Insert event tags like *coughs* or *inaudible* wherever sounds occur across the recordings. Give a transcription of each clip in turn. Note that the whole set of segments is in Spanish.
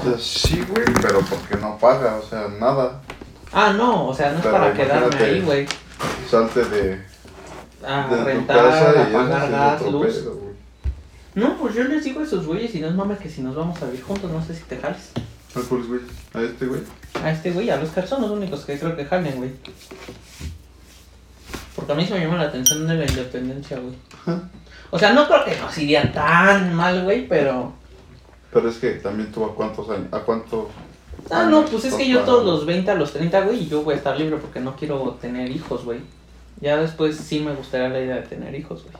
O sea, sí, güey, pero porque no paga, o sea, nada. Ah, no, o sea, no es Pero para quedarme ahí, güey. Salte de, A de tu rentar, casa a y pagar gas, luz. pedo. No, pues yo les digo a esos güeyes y no es mames que si nos vamos a vivir juntos, no sé si te jales. ¿A cuáles, güey? ¿A este, güey? A este güey, a los que son los únicos que creo que jalen, güey. Porque a mí se me llama la atención de la independencia, güey. O sea, no creo que nos iría tan mal, güey, pero... Pero es que también tú a cuántos años, a cuánto... Ah, no, pues es que yo todos los 20 a los 30, güey, y yo voy a estar libre porque no quiero tener hijos, güey. Ya después sí me gustaría la idea de tener hijos, güey.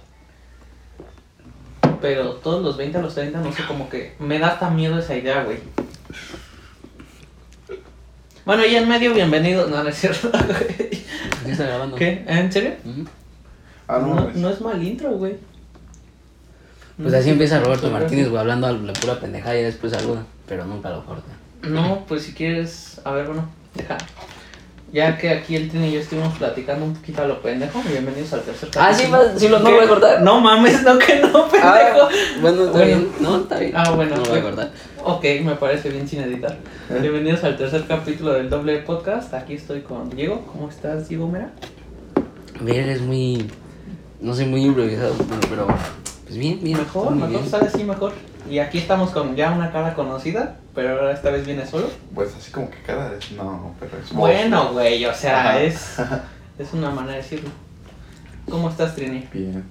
Pero todos los 20 a los 30, no sé, como que me da hasta miedo esa idea, güey. Bueno, y en medio, bienvenido. No, no es cierto, güey. ¿Qué está grabando? ¿Qué? ¿En serio? Ujú. Ah, no, no, mames. no es mal intro, güey. Pues así empieza Roberto Martínez, güey, hablando a la pura pendejada y después saluda, pero nunca lo corta. No, pues si quieres, a ver, bueno, deja. Ya que aquí el Tini y yo estuvimos platicando un poquito a lo pendejo, bienvenidos al tercer Ah, sí, capítulo. va- sí lo- no ¿Qué? voy a cortar. No mames, no que no, pendejo. Ah, bueno, está Bueno. bien. No, está bien. Ah, bueno, No lo voy a cortar. Ok, me parece bien sin editar. Bienvenidos al tercer capítulo del doble podcast. Aquí estoy con Diego. ¿Cómo estás, Diego Mera? Bien, eres muy. No sé, muy improvisado, pero. pero, Pues bien, bien. Mejor, muy mejor, bien. sale así mejor. Y aquí estamos con ya una cara conocida, pero ahora esta vez viene solo. Pues así como que cada vez, no, pero es Bueno, güey, o sea, Ajá. es, *laughs* es una manera de decirlo. ¿Cómo estás, Trini? Bien,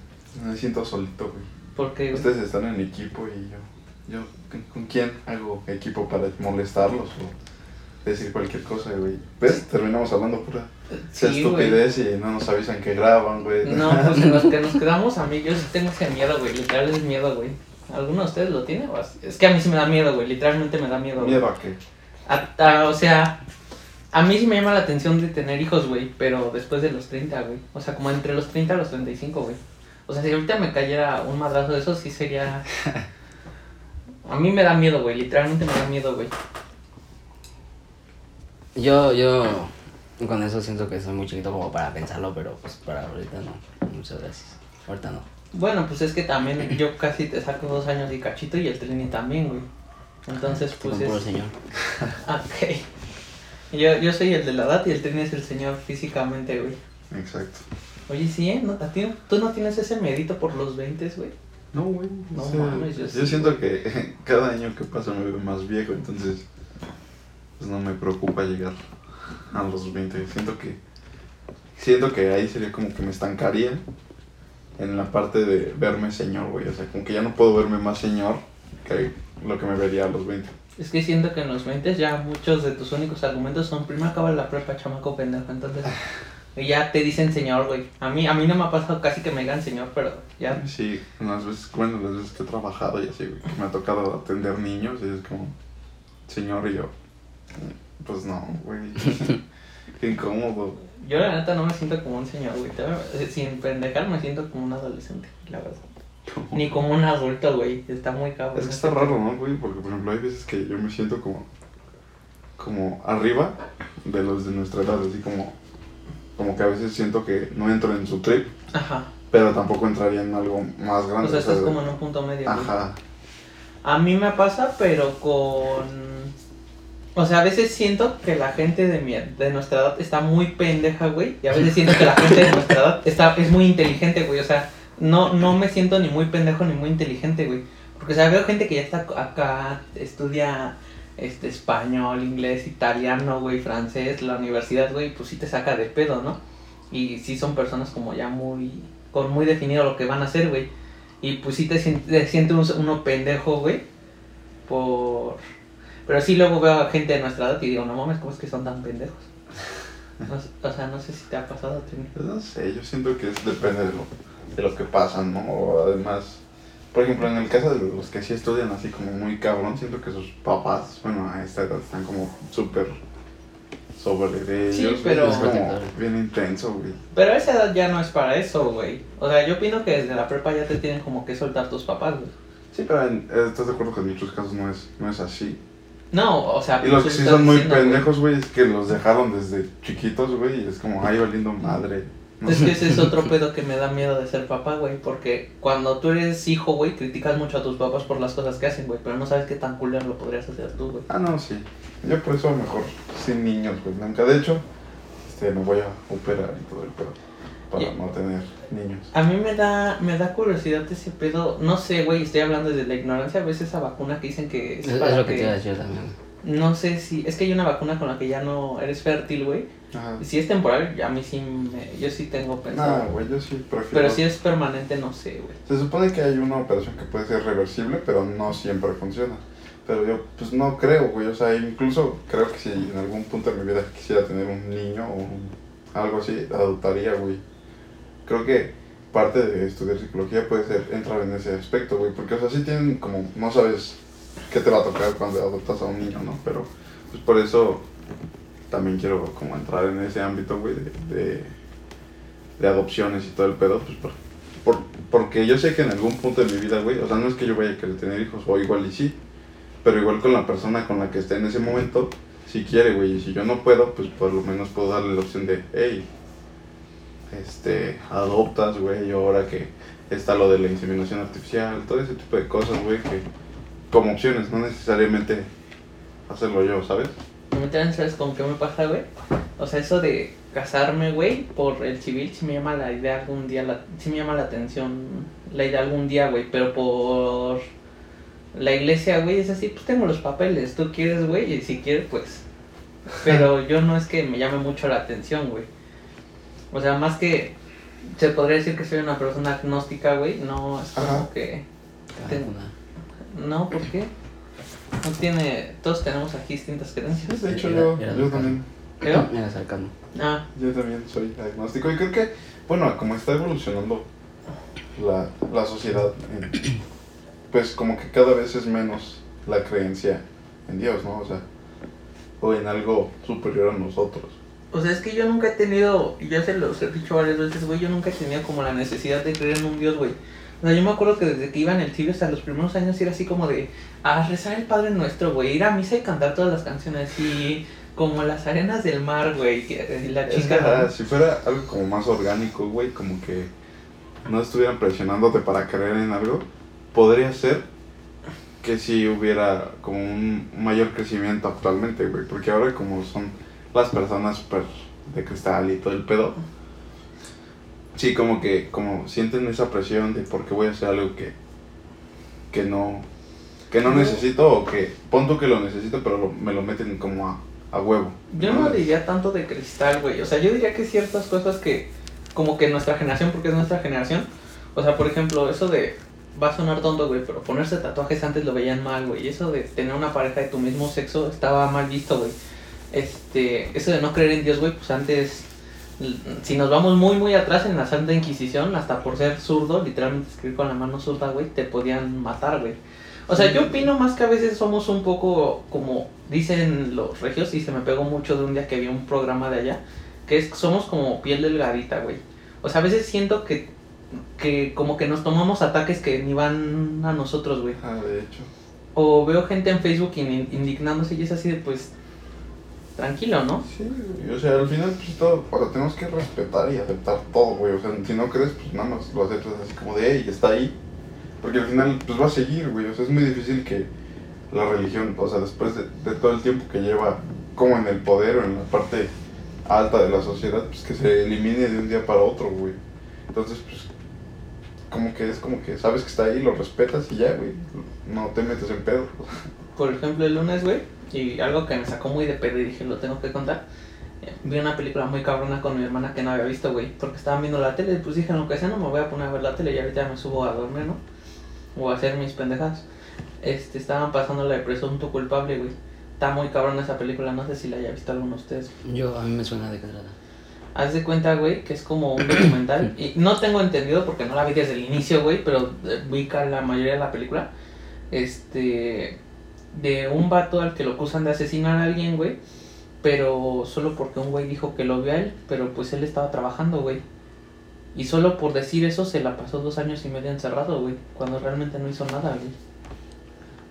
me siento solito, güey. Porque Ustedes están en equipo y yo, yo, ¿con- ¿con quién hago equipo para molestarlos o decir cualquier cosa, güey? ¿Ves? Terminamos hablando pura Sí, güey. estupidez y no nos avisan que graban, güey. No, pues en los *laughs* que nos quedamos a mí, yo sí tengo ese miedo, güey. Literal es miedo, güey. ¿Alguno de ustedes lo tiene? Es que a mí sí me da miedo, güey. Literalmente me da miedo, güey. ¿Miedo a qué? A- a- o sea, a mí sí me llama la atención de tener hijos, güey. Pero después de los 30, güey. O sea, como entre los 30 a los 35, güey. O sea, si ahorita me cayera un madrazo de eso, sí sería. *laughs* A mí me da miedo, güey. Literalmente me da miedo, güey. Yo, yo. Con eso siento que soy muy chiquito como para pensarlo, pero pues para ahorita no. Muchas gracias. Ahorita no. Bueno, pues es que también yo casi te saco dos años y cachito y el Trini también, güey. Entonces, pues Como puro es. señor. *laughs* Ok. Yo, yo soy el de la edad y el Trini es el señor físicamente, güey. Exacto. Oye, sí, ¿eh? ¿No, a ti, ¿Tú no tienes ese medito por los 20, güey? No, güey. No o sea, mames, yo yo sí, siento que *laughs* cada año que pasa me veo más viejo, entonces pues no me preocupa llegar a los 20. Siento que siento que ahí sería como que me estancaría en la parte de verme señor, güey. O sea, como que ya no puedo verme más señor que lo que me vería a los 20. Es que siento que en los 20 ya muchos de tus únicos argumentos son primero acaba la prepa, chamaco pendejo, entonces y ya te dicen señor, güey. A mí, a mí no me ha pasado casi que me digan señor, pero ya. Sí, las veces, bueno, las veces que he trabajado y así, güey, que me ha tocado atender niños y es como, señor, y yo, pues no, güey, *laughs* qué incómodo. Yo la neta no me siento como un señor, güey. Eh, Sin pendejar me siento como un adolescente, la verdad. Ni como un adulto, güey. Está muy cabrón. Es que está raro, ¿no, güey? Porque, por ejemplo, hay veces que yo me siento como, como arriba de los de nuestra edad, así como, como que a veces siento que no entro en su trip, Ajá. pero tampoco entraría en algo más O grande. sea, estás como en un punto medio. güey. Ajá, A mí me pasa, pero con... O sea, a veces siento que la gente de, mi, de nuestra edad está muy pendeja, güey. Y a veces siento que la gente de nuestra edad está, es muy inteligente, güey. O sea, no, no me siento ni muy pendejo ni muy inteligente, güey. Porque, o sea, veo gente que ya está acá, estudia este, español, inglés, italiano, güey, francés, la universidad, güey, pues sí te saca de pedo, ¿no? Y sí son personas como ya muy... con muy definido lo que van a hacer, güey. Y pues sí te, te uno pendejo, güey. Por... Pero sí luego veo a gente de nuestra edad y digo, no mames, ¿cómo es que son tan pendejos? No sé- o sea, no sé si te ha pasado, Trini. Pues no sé, yo siento que es, depende de lo, de lo que pasan, ¿no? O además, por ejemplo, en el caso de los que sí estudian así como muy cabrón, siento que sus papás, bueno, a esta edad están como súper sobre de Sí, ellos. güey, pero- Es como bien intenso, güey. Pero esa edad ya no es para eso, güey. O sea, yo opino que desde la prepa ya te tienen como que soltar tus papás, güey. Sí, pero en- eh, estás de acuerdo que en muchos casos no es, no es así. No, o sea... Y los que pues sí estás son muy diciendo, pendejos, güey, es que los dejaron desde chiquitos, güey, y es como, ay, valiendo madre. ¿no? Es que ese es otro pedo que me da miedo de ser papá, güey. Porque cuando tú eres hijo, güey, criticas mucho a tus papás por las cosas que hacen, güey. Pero no sabes qué tan culero lo podrías hacer tú, güey. Ah, no, sí. Yo por eso mejor sin niños, güey. Nunca. De hecho, este, me voy a operar y todo el pedo. Para no tener niños. A mí me da, me da curiosidad ese pedo. No sé, güey, estoy hablando desde la ignorancia. A veces esa vacuna que dicen que es, Es, es lo que te iba a decir también. No sé si... Es que hay una vacuna con la que ya no eres fértil, güey. Si es temporal, a mí sí me... Yo sí tengo pensado. No, güey, yo sí prefiero. pero si es permanente, no sé, güey. Se supone que hay una operación que puede ser reversible, pero no siempre funciona. Pero yo, pues no creo, güey. O sea, incluso creo que si en algún punto de mi vida quisiera tener un niño o un- algo así, adoptaría, güey. Creo que parte de estudiar psicología puede ser entrar en ese aspecto, güey. Porque, o sea, sí tienen como, no sabes qué te va a tocar cuando adoptas a un niño, ¿no? Pero, pues por eso también quiero como entrar en ese ámbito, güey, de, de, adopciones y todo el pedo, pues por, por- porque yo sé que en algún punto de mi vida, güey, o sea, no es que yo vaya a querer tener hijos, o igual y sí, pero igual con la persona con la que esté en ese momento, si quiere, güey, y si yo no puedo, pues por lo menos puedo darle la opción de, hey, este, adoptas, güey, y ahora que está lo de la inseminación artificial, todo ese tipo de cosas, güey, que como opciones, no necesariamente hacerlo yo, ¿sabes? A mí también, ¿sabes con qué me pasa, güey? O sea, eso de casarme, güey, por el civil, sí me llama la idea algún día, la, sí me llama la atención la idea algún día, güey, pero por la iglesia, güey, es así, pues tengo los papeles, tú quieres, güey, y si quieres, pues. *laughs* Pero yo no es que me llame mucho la atención, güey. O sea, más que se podría decir que soy una persona agnóstica, güey, no es como Ajá. que... Cada Te- una. No, ¿por qué? No tiene... Todos tenemos aquí distintas creencias. De hecho, yo, yo también, ¿Creo? Mira, *laughs* cercano. Ah, yo también soy agnóstico y creo que, bueno, como está evolucionando la, la sociedad, en- pues como que cada vez es menos la creencia en Dios, ¿no? O sea, o en algo superior a nosotros. O sea, es que yo nunca he tenido, y ya se los he dicho varias veces, güey, yo nunca he tenido como la necesidad de creer en un Dios, güey. O sea, yo me acuerdo que desde que iba en el civil hasta los primeros años era así como de, a rezar el Padre Nuestro, güey, ir a misa y cantar todas las canciones y como las arenas del mar, güey, que- y la Es chica... verdad, si fuera algo como más orgánico, güey, como que no estuvieran presionándote para creer en algo, podría ser que si hubiera como un mayor crecimiento actualmente, güey, porque ahora como son las personas súper de cristal y todo el pedo, sí, como que como sienten esa presión de por qué voy a hacer algo que, que no que no No. necesito o que pon tú que lo necesito pero lo- me lo meten como a, a huevo. Yo no diría tanto de cristal, güey. O sea, yo diría que ciertas cosas que, como que nuestra generación, porque es nuestra generación. O sea, por ejemplo, eso de, va a sonar tonto, güey, pero ponerse tatuajes antes lo veían mal, güey. Y eso de tener una pareja de tu mismo sexo estaba mal visto, güey. Este, eso de no creer en Dios, güey, pues antes, si nos vamos muy, muy atrás en la Santa Inquisición, hasta por ser zurdo, literalmente escribir con la mano zurda, güey, te podían matar, güey. O sea, yo opino más que a veces somos un poco como dicen los regios y se me pegó mucho de un día que vi un programa de allá, que es somos como piel delgadita, güey. O sea, a veces siento que, que como que nos tomamos ataques que ni van a nosotros, güey. Ah, de hecho. O veo gente en Facebook in- indignándose y es así de pues tranquilo, ¿no? Sí, güey, o sea, al final, pues todo, o sea, tenemos que respetar y aceptar todo, güey. O sea, si no crees, pues nada más lo aceptas así como de, hey, está ahí. Porque al final, pues va a seguir, güey. O sea, es muy difícil que la religión, o sea, después de, de todo el tiempo que lleva como en el poder o en la parte alta de la sociedad, pues que se elimine de un día para otro, güey. Entonces, pues, como que es como que sabes que está ahí, lo respetas y ya, güey. No te metes en pedo. Por ejemplo, el lunes, güey, y algo que me sacó muy de pedo y dije, lo tengo que contar. eh, Vi una película muy cabrona con mi hermana que no había visto, güey, porque estaban viendo la tele. Pues dije, lo que sea, no me voy a poner a ver la tele y ahorita me subo a dormir, ¿no? O a hacer mis pendejadas. Este, estaban pasando la de presunto culpable, güey. Está muy cabrona esa película, no sé si la haya visto alguno de ustedes. Yo, a mí me suena de trata. Haz de cuenta, güey, que es como un documental. *coughs* y no tengo entendido porque no la vi desde el inicio, güey, pero eh, vi la mayoría de la película. Este. De un vato al que lo acusan de asesinar a alguien, güey. Pero solo porque un güey dijo que lo vio a él, pero pues él estaba trabajando, güey. Y solo por decir eso se la pasó dos años y medio encerrado, güey. Cuando realmente no hizo nada, güey.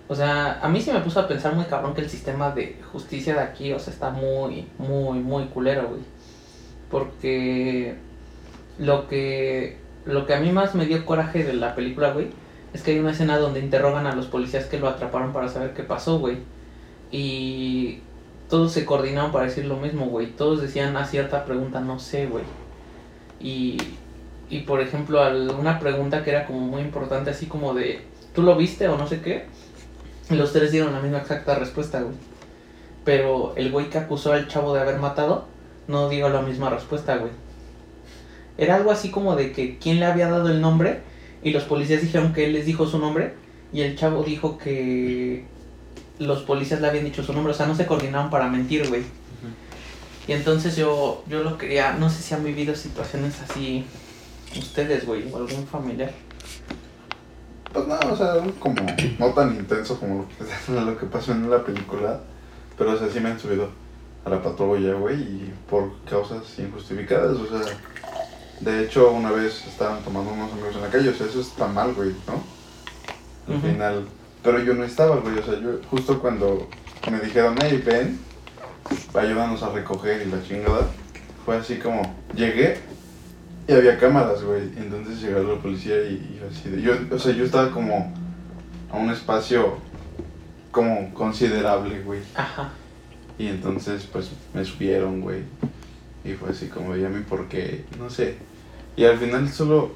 O sea, a mí sí me puso a pensar muy cabrón que el sistema de justicia de aquí, o sea, está muy, muy, muy culero, güey. Porque lo que, lo que a mí más me dio coraje de la película, güey, es que hay una escena donde interrogan a los policías que lo atraparon para saber qué pasó, güey. Y todos se coordinaron para decir lo mismo, güey. Todos decían a cierta pregunta, no sé, güey. Y, y por ejemplo, una pregunta que era como muy importante, así como de, ¿tú lo viste o no sé qué? Los tres dieron la misma exacta respuesta, güey. Pero el güey que acusó al chavo de haber matado, no dio la misma respuesta, güey. Era algo así como de que quién le había dado el nombre y los policías dijeron que él les dijo su nombre y el chavo dijo que los policías le habían dicho su nombre, o sea, no se coordinaron para mentir, güey. Y entonces yo, yo lo quería, no sé si han vivido situaciones así ustedes, güey, o algún familiar. Pues no, o sea, como no tan intenso como lo que, *laughs* lo que pasó en la película, pero o sea, sí me han subido a la patrulla, güey, y por causas injustificadas, o sea, de hecho una vez estaban tomando unos amigos en la calle, o sea, eso está mal, güey, ¿no? Al final, pero yo no estaba, güey, o sea, yo justo cuando me dijeron, hey, ven, ayúdanos a recoger y la chingada, fue así como, llegué y había cámaras, güey, entonces llegó la policía y, y así, de- yo, o sea, yo estaba como a un espacio como considerable, güey, Ajá. y entonces pues me subieron, güey, y fue así como, ya me por qué, no sé, y al final solo,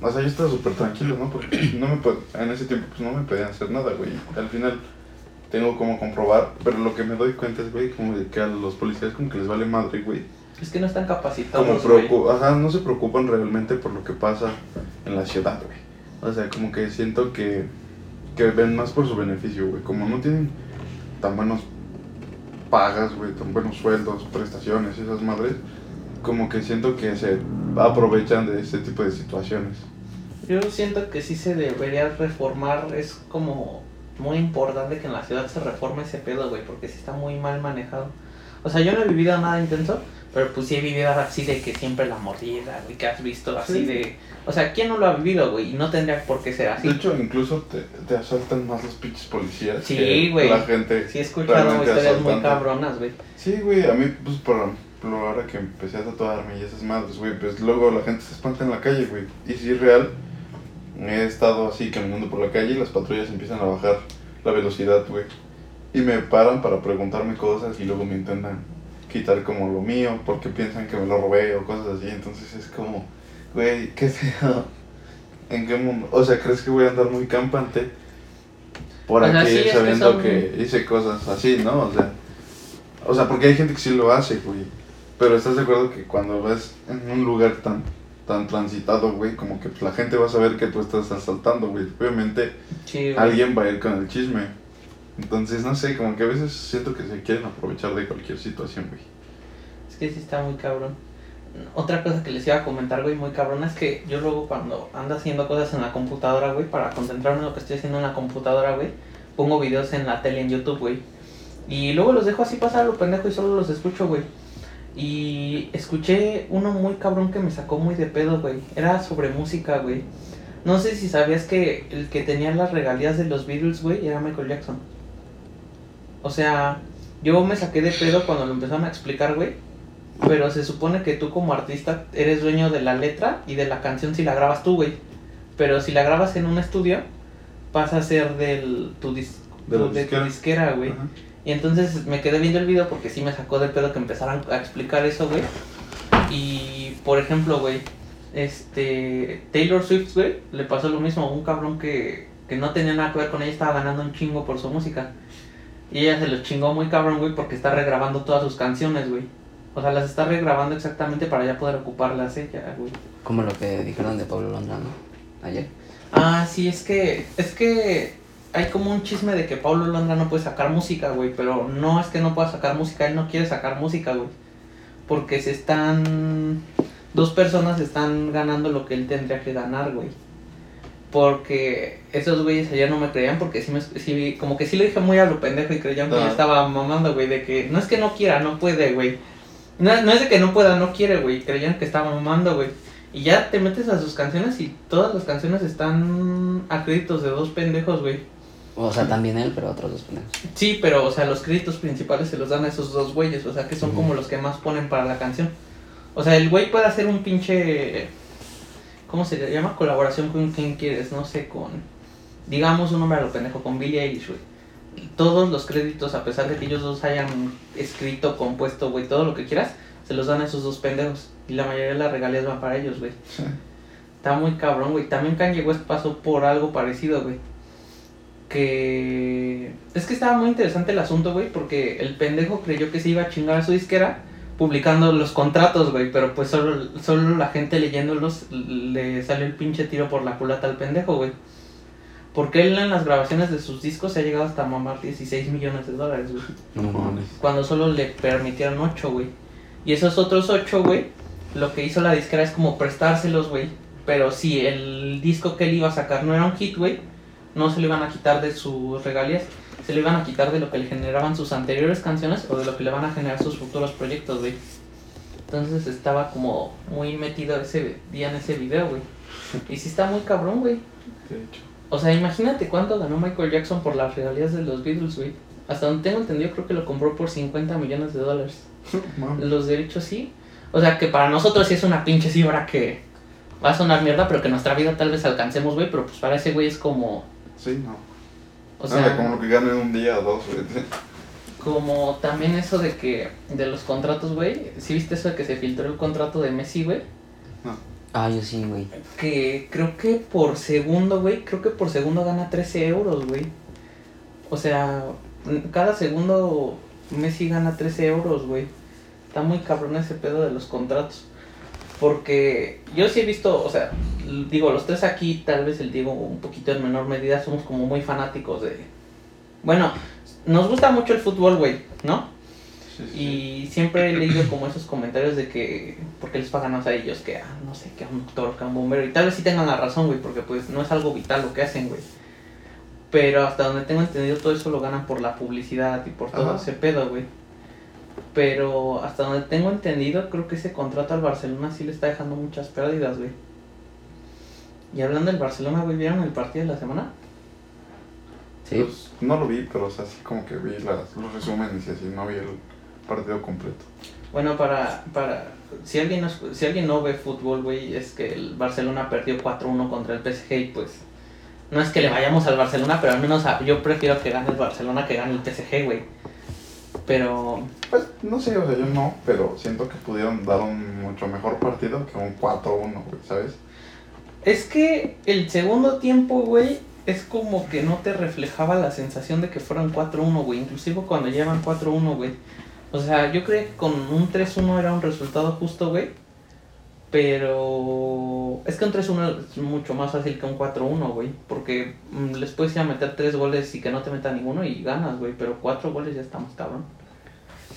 o sea, yo estaba súper tranquilo, ¿no? Porque *clears throat* no me en ese tiempo pues no me podían hacer nada, güey, al final tengo como comprobar, pero lo que me doy cuenta es, güey, como de que a los policías como que les vale madre, güey, Es que no están como capacitados, preocu- ajá, no se preocupan realmente por lo que pasa en la ciudad, güey. O sea, como que siento que, que ven más por su beneficio, güey. Como no tienen tan buenos pagas, güey, tan buenos sueldos, prestaciones, esas madres, como que siento que se aprovechan de este tipo de situaciones. Yo siento que sí se debería reformar, es como muy importante que en la ciudad se reforme ese pedo, güey, porque sí está muy mal manejado. O sea, yo no he vivido nada intenso, pero pues sí he vivido así de que siempre la mordida, güey, que has visto así Sí. de... O sea, ¿quién no lo ha vivido, güey? Y no tendría por qué ser así. De hecho, incluso te, te asaltan más los pinches policías. Sí, que güey. La gente. Sí he escuchado historias muy cabronas, güey. Sí, güey, a mí, pues, por ejemplo, ahora que empecé a tatuarme y esas madres, güey, pues luego la gente se espanta en la calle, güey. Y sí, real, he estado así caminando por la calle y las patrullas empiezan a bajar la velocidad, güey. Y me paran para preguntarme cosas y luego me intentan quitar como lo mío porque piensan que me lo robé o cosas así. Entonces es como, güey, ¿qué pedo? ¿En qué mundo? O sea, ¿crees que voy a andar muy campante por O sea, aquí sí, es que sabiendo son- que hice cosas así, ¿no? O sea, o sea, porque hay gente que sí lo hace, güey. Pero estás de acuerdo que cuando vas en un lugar tan tan transitado, güey, como que pues, la gente va a saber que tú estás asaltando, güey. Obviamente Sí, güey. alguien va a ir con el chisme. Entonces, no sé, como que a veces siento que se quieren aprovechar de cualquier situación, güey. Es que sí está muy cabrón. Otra cosa que les iba a comentar, güey, muy cabrón, es que yo luego cuando ando haciendo cosas en la computadora, güey, para concentrarme en lo que estoy haciendo en la computadora, güey, pongo videos en la tele en YouTube, güey. Y luego los dejo así pasar lo pendejo y solo los escucho, güey. Y escuché uno muy cabrón que me sacó muy de pedo, güey. Era sobre música, güey. No sé si sabías que el que tenía las regalías de los Beatles, güey, era Michael Jackson. O sea, yo me saqué de pedo cuando lo empezaron a explicar, güey. Pero se supone que tú como artista eres dueño de la letra y de la canción si la grabas tú, güey. Pero si la grabas en un estudio, pasa a ser del, tu dis- De tu- de tu disquera. güey. Ajá. Y entonces me quedé viendo el video porque sí me sacó de pedo que empezaran a explicar eso, güey. Y, por ejemplo, güey, este, Taylor Swift, güey, le pasó lo mismo a un cabrón que, que no tenía nada que ver con ella, estaba ganando un chingo por su música. Y ella se lo chingó muy cabrón, güey, porque está regrabando todas sus canciones, güey. O sea, las está regrabando exactamente para ya poder ocuparlas ella, güey. Como lo que dijeron de Pablo Londra, ¿no? Ayer. Ah, sí, es que, es que hay como un chisme de que Pablo Londra no puede sacar música, güey, pero no es que no pueda sacar música, él no quiere sacar música, güey. Porque se están, dos personas están ganando lo que él tendría que ganar, güey. Porque esos güeyes ayer no me creían porque sí, me, sí como que sí le dije muy a lo pendejo y creían que yo Ah. estaba mamando, güey, de que no es que no quiera, no puede, güey. No, no es de que no pueda, no quiere, güey, creían que estaba mamando, güey. Y ya te metes a sus canciones y todas las canciones están a créditos de dos pendejos, güey. O sea, también él, pero otros dos pendejos. Sí, pero, o sea, los créditos principales se los dan a esos dos güeyes, o sea, que son como los que más ponen para la canción. O sea, el güey puede hacer un pinche. ¿Cómo se llama? Colaboración con quien quieres, no sé, con. Digamos un nombre a lo pendejo, con Billie Eilish, güey. Todos los créditos, a pesar de que ellos dos hayan escrito, compuesto, güey, todo lo que quieras, se los dan a esos dos pendejos. Y la mayoría de las regalías van para ellos, güey. Está muy cabrón, güey. También Kanye West pasó por algo parecido, güey. Que. Es que estaba muy interesante el asunto, güey, porque el pendejo creyó que se iba a chingar a su disquera publicando los contratos, güey, pero pues solo, solo la gente leyéndolos le salió el pinche tiro por la culata al pendejo, güey. Porque él en las grabaciones de sus discos se ha llegado hasta mamar 16 millones de dólares, güey. No mames. Cuando solo le permitieron 8, güey. Y esos otros 8, güey, lo que hizo la disquera es como prestárselos, güey. Pero si el disco que él iba a sacar no era un hit, güey, no se lo iban a quitar de sus regalías, se lo iban a quitar de lo que le generaban sus anteriores canciones o de lo que le van a generar sus futuros proyectos, güey. Entonces estaba como muy metido ese día en ese video, güey. Y sí está muy cabrón, güey. De hecho. O sea, imagínate cuánto ganó Michael Jackson por las regalías de los Beatles, güey. Hasta donde tengo entendido, creo que lo compró por 50 millones de dólares. *laughs* Los derechos sí. O sea, que para nosotros sí es una pinche cifra que va a sonar mierda, pero que en nuestra vida tal vez alcancemos, güey. Pero pues para ese güey es como. Sí, no. O sea, como lo que gano en un día o dos, güey. como también eso de que. De los contratos, güey. ¿Sí viste eso de que se filtró el contrato de Messi, güey? Ah, yo sí, güey. Que creo que por segundo, güey. Creo que por segundo gana 13 euros, güey. O sea, cada segundo Messi gana 13 euros, güey. Está muy cabrón ese pedo de los contratos. Porque yo sí he visto, o sea, digo, los tres aquí, tal vez el Diego un poquito en menor medida, somos como muy fanáticos de... Bueno, nos gusta mucho el fútbol, güey, ¿no? Sí, sí. Y siempre he leído como esos comentarios de que, ¿por qué les pagan más a ellos que a, no sé, que a un doctor, que a un bombero? Y tal vez sí tengan la razón, güey, porque pues no es algo vital lo que hacen, güey. Pero hasta donde tengo entendido, todo eso lo ganan por la publicidad y por todo Ajá. ese pedo, güey. Pero hasta donde tengo entendido, creo que ese contrato al Barcelona sí le está dejando muchas pérdidas, güey. Y hablando del Barcelona, güey, ¿vieron el partido de la semana? Sí. Pues, no lo vi, pero o sea, sí como que vi las, los resúmenes y así, no vi el partido completo. Bueno, para, para si alguien no, si alguien no ve fútbol, güey, es que el Barcelona perdió 4-1 contra el PSG y pues no es que le vayamos al Barcelona, pero al menos a- yo prefiero que gane el Barcelona que gane el PSG, güey. Pero Pues no sé, o sea, yo no, pero siento que pudieron dar un mucho mejor partido que un 4-1, güey, ¿sabes? es que el segundo tiempo, güey, es como que no te reflejaba la sensación de que fueran 4-1, güey, inclusive cuando llevan 4-1, güey. O sea, yo creo que con un 3-1 era un resultado justo, güey. Pero es que un 3-1 es mucho más fácil que un 4-1, güey. Porque mm, les puedes ir a meter 3 goles y que no te meta ninguno y ganas, güey. Pero 4 goles ya estamos cabrón.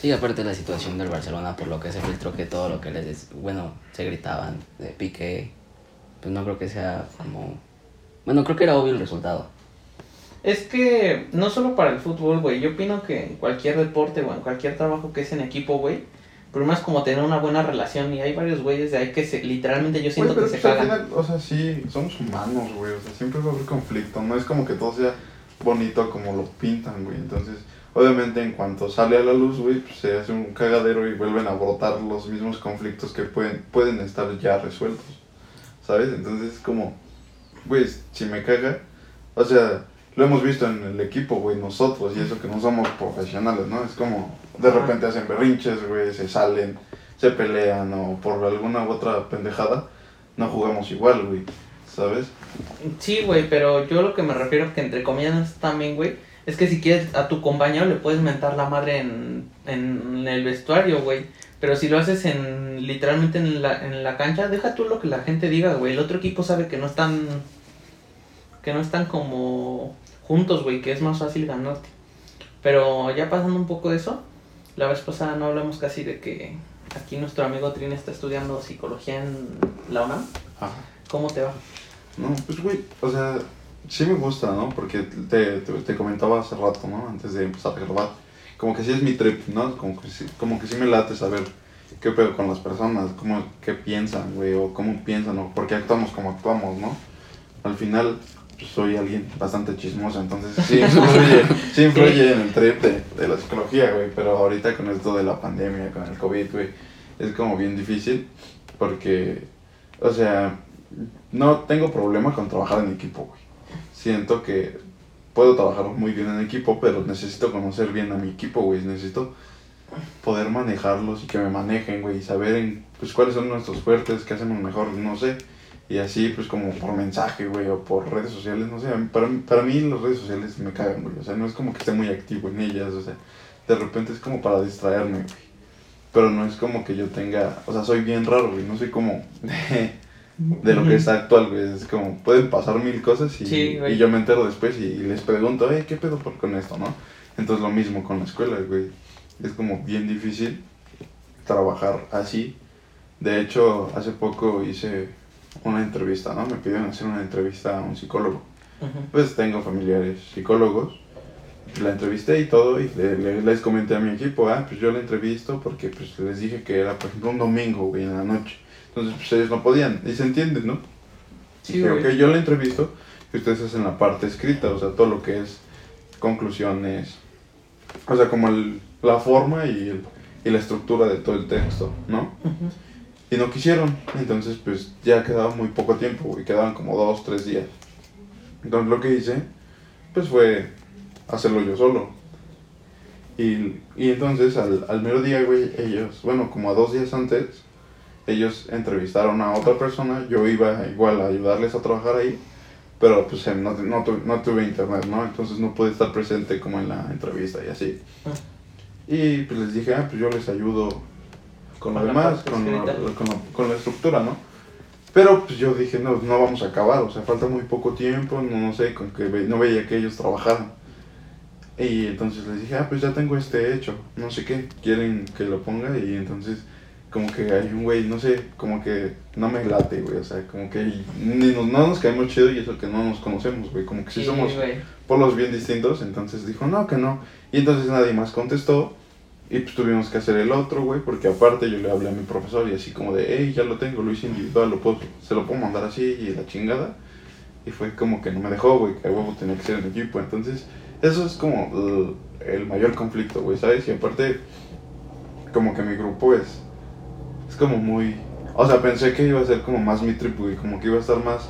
Sí, aparte la situación del Barcelona, por lo que se filtró que todo lo que les, bueno, se gritaban de pique, pues no creo que sea como... Bueno, creo que era obvio el resultado. Es que no solo para el fútbol, güey. Yo opino que en cualquier deporte o en cualquier trabajo que es en equipo, güey. Primero es como tener una buena relación. Y hay varios güeyes de ahí que se, literalmente yo siento Güey, que se al cagan. final, o sea, sí, somos humanos, güey, o sea, siempre va a haber conflicto, no es como que todo sea bonito como lo pintan, güey, entonces, obviamente en cuanto sale a la luz, güey, pues se hace un cagadero y vuelven a brotar los mismos conflictos que pueden, pueden estar ya resueltos, ¿sabes? Entonces es como, güey, si me caga, o sea, lo hemos visto en el equipo, güey, nosotros, y eso que no somos profesionales, ¿no? Es como, de repente hacen berrinches, güey, se salen, se pelean o por alguna u otra pendejada, no jugamos igual, güey, ¿sabes? Sí, güey, pero yo lo que me refiero que entre comillas también, güey, es que si quieres a tu compañero le puedes mentar la madre en, en el vestuario, güey. Pero si lo haces en literalmente en la, en la cancha, deja tú lo que la gente diga, güey. El otro equipo sabe que no están que no están como juntos, güey, que es más fácil ganarte. Pero ya pasando un poco de eso, la vez pasada no hablamos casi de que aquí nuestro amigo Trin está estudiando psicología en la UNAM. Ajá. ¿Cómo te va? No, pues, güey, o sea, sí me gusta, ¿no? Porque te, te, te comentaba hace rato, ¿no? Antes de empezar a grabar. Como que sí es mi trip, ¿no? Como que sí, como que sí me late saber qué pedo con las personas, cómo, qué piensan, güey, o cómo piensan, o por qué actuamos como actuamos, ¿no? Al final, pues, soy alguien bastante chismoso, entonces *laughs* sí influye, sí influye en el trip de, de la psicología, güey, pero ahorita con esto de la pandemia, con el COVID, güey, es como bien difícil porque, o sea, no tengo problema con trabajar en equipo, güey. Siento que puedo trabajar muy bien en equipo, pero necesito conocer bien a mi equipo, güey. Necesito poder manejarlos y que me manejen, güey. Y saber en, pues cuáles son nuestros fuertes, qué hacemos mejor, no sé. Y así, pues como por mensaje, güey, o por redes sociales, no sé. Para, para mí las redes sociales me cagan, güey. O sea, no es como que esté muy activo en ellas, o sea, de repente es como para distraerme, güey. Pero no es como que yo tenga, o sea, soy bien raro, güey. No soy como de, *laughs* de lo que es actual, güey. Es como, pueden pasar mil cosas y, Sí, y yo me entero después y, les pregunto, eh, ¿qué pedo por con esto, no? Entonces lo mismo con la escuela, güey. Es como bien difícil trabajar así. De hecho, hace poco hice una entrevista, ¿no? Me pidieron hacer una entrevista a un psicólogo. Ujú. Pues tengo familiares psicólogos. La entrevisté y todo y le- le- les comenté a mi equipo, ah, pues yo la entrevisto porque pues les dije que era, por ejemplo, un domingo, güey, en la noche. Entonces, pues ellos no podían. Y se entiende, ¿no? Sí, Dije, ok, yo la entrevisto y ustedes hacen la parte escrita, o sea, todo lo que es conclusiones, o sea, como el- la forma y, el- y la estructura de todo el texto, ¿no? Ujú. Y no quisieron, entonces pues ya quedaba muy poco tiempo, güey, quedaban como dos, tres días. Entonces lo que hice, pues fue hacerlo yo solo. Y, y entonces al, al mero día, güey, ellos, bueno, como a dos días antes, ellos entrevistaron a otra persona, yo iba igual a ayudarles a trabajar ahí, pero pues no, no, no tuve internet, ¿no? Entonces no pude estar presente como en la entrevista y así. Y pues les dije, ah, pues yo les ayudo con lo demás, con, con, la- con la estructura, ¿no? Pero pues yo dije, no, no vamos a acabar, o sea, falta muy poco tiempo, no, no sé, con que ve- no veía que ellos trabajaran. Y entonces les dije, ah, pues ya tengo este hecho, no sé qué, quieren que lo ponga y entonces como que hay un güey, no sé, como que no me late, güey, o sea, como que ni nos, no nos caemos chido y eso que no nos conocemos, güey, como que sí, somos güey. polos bien distintos, entonces dijo, no, que no. Y entonces nadie más contestó y pues tuvimos que hacer el otro, güey, porque aparte yo le hablé a mi profesor y así como de, hey, ya lo tengo, lo hice individual, lo puedo, se lo puedo mandar así y la chingada. Y fue como que no me dejó, güey, que huevo tenía que ser en equipo. Entonces, eso es como el, el mayor conflicto, güey, ¿sabes? Y aparte, como que mi grupo es, es como muy... O sea, pensé que iba a ser como más mi trip, güey, como que iba a estar más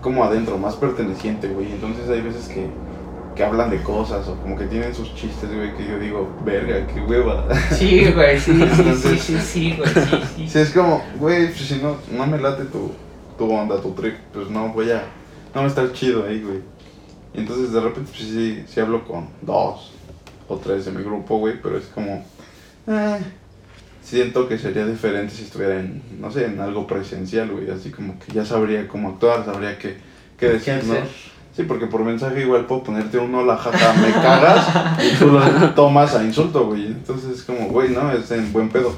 como adentro, más perteneciente, güey. Entonces hay veces que, que hablan de cosas o como que tienen sus chistes, güey, que yo digo, verga, qué hueva. *laughs* Sí, güey, sí, sí, sí, Entonces- sí, sí, güey, sí, sí. Si es como, güey, pues, si no, no me late tu, tu onda, tu trip, pues no voy a, no va a estar chido ahí, güey. Y entonces de repente, pues sí, sí hablo con dos o tres de mi grupo, güey, pero es como, eh, siento que sería diferente si estuviera en, no sé, en algo presencial, güey, así como que ya sabría cómo actuar, sabría qué, qué decir, ¿no? Sí, porque por mensaje igual puedo ponerte un hola, jaja, me cagas y tú lo tomas a insulto, güey. Entonces es como, güey, no, es en buen pedo.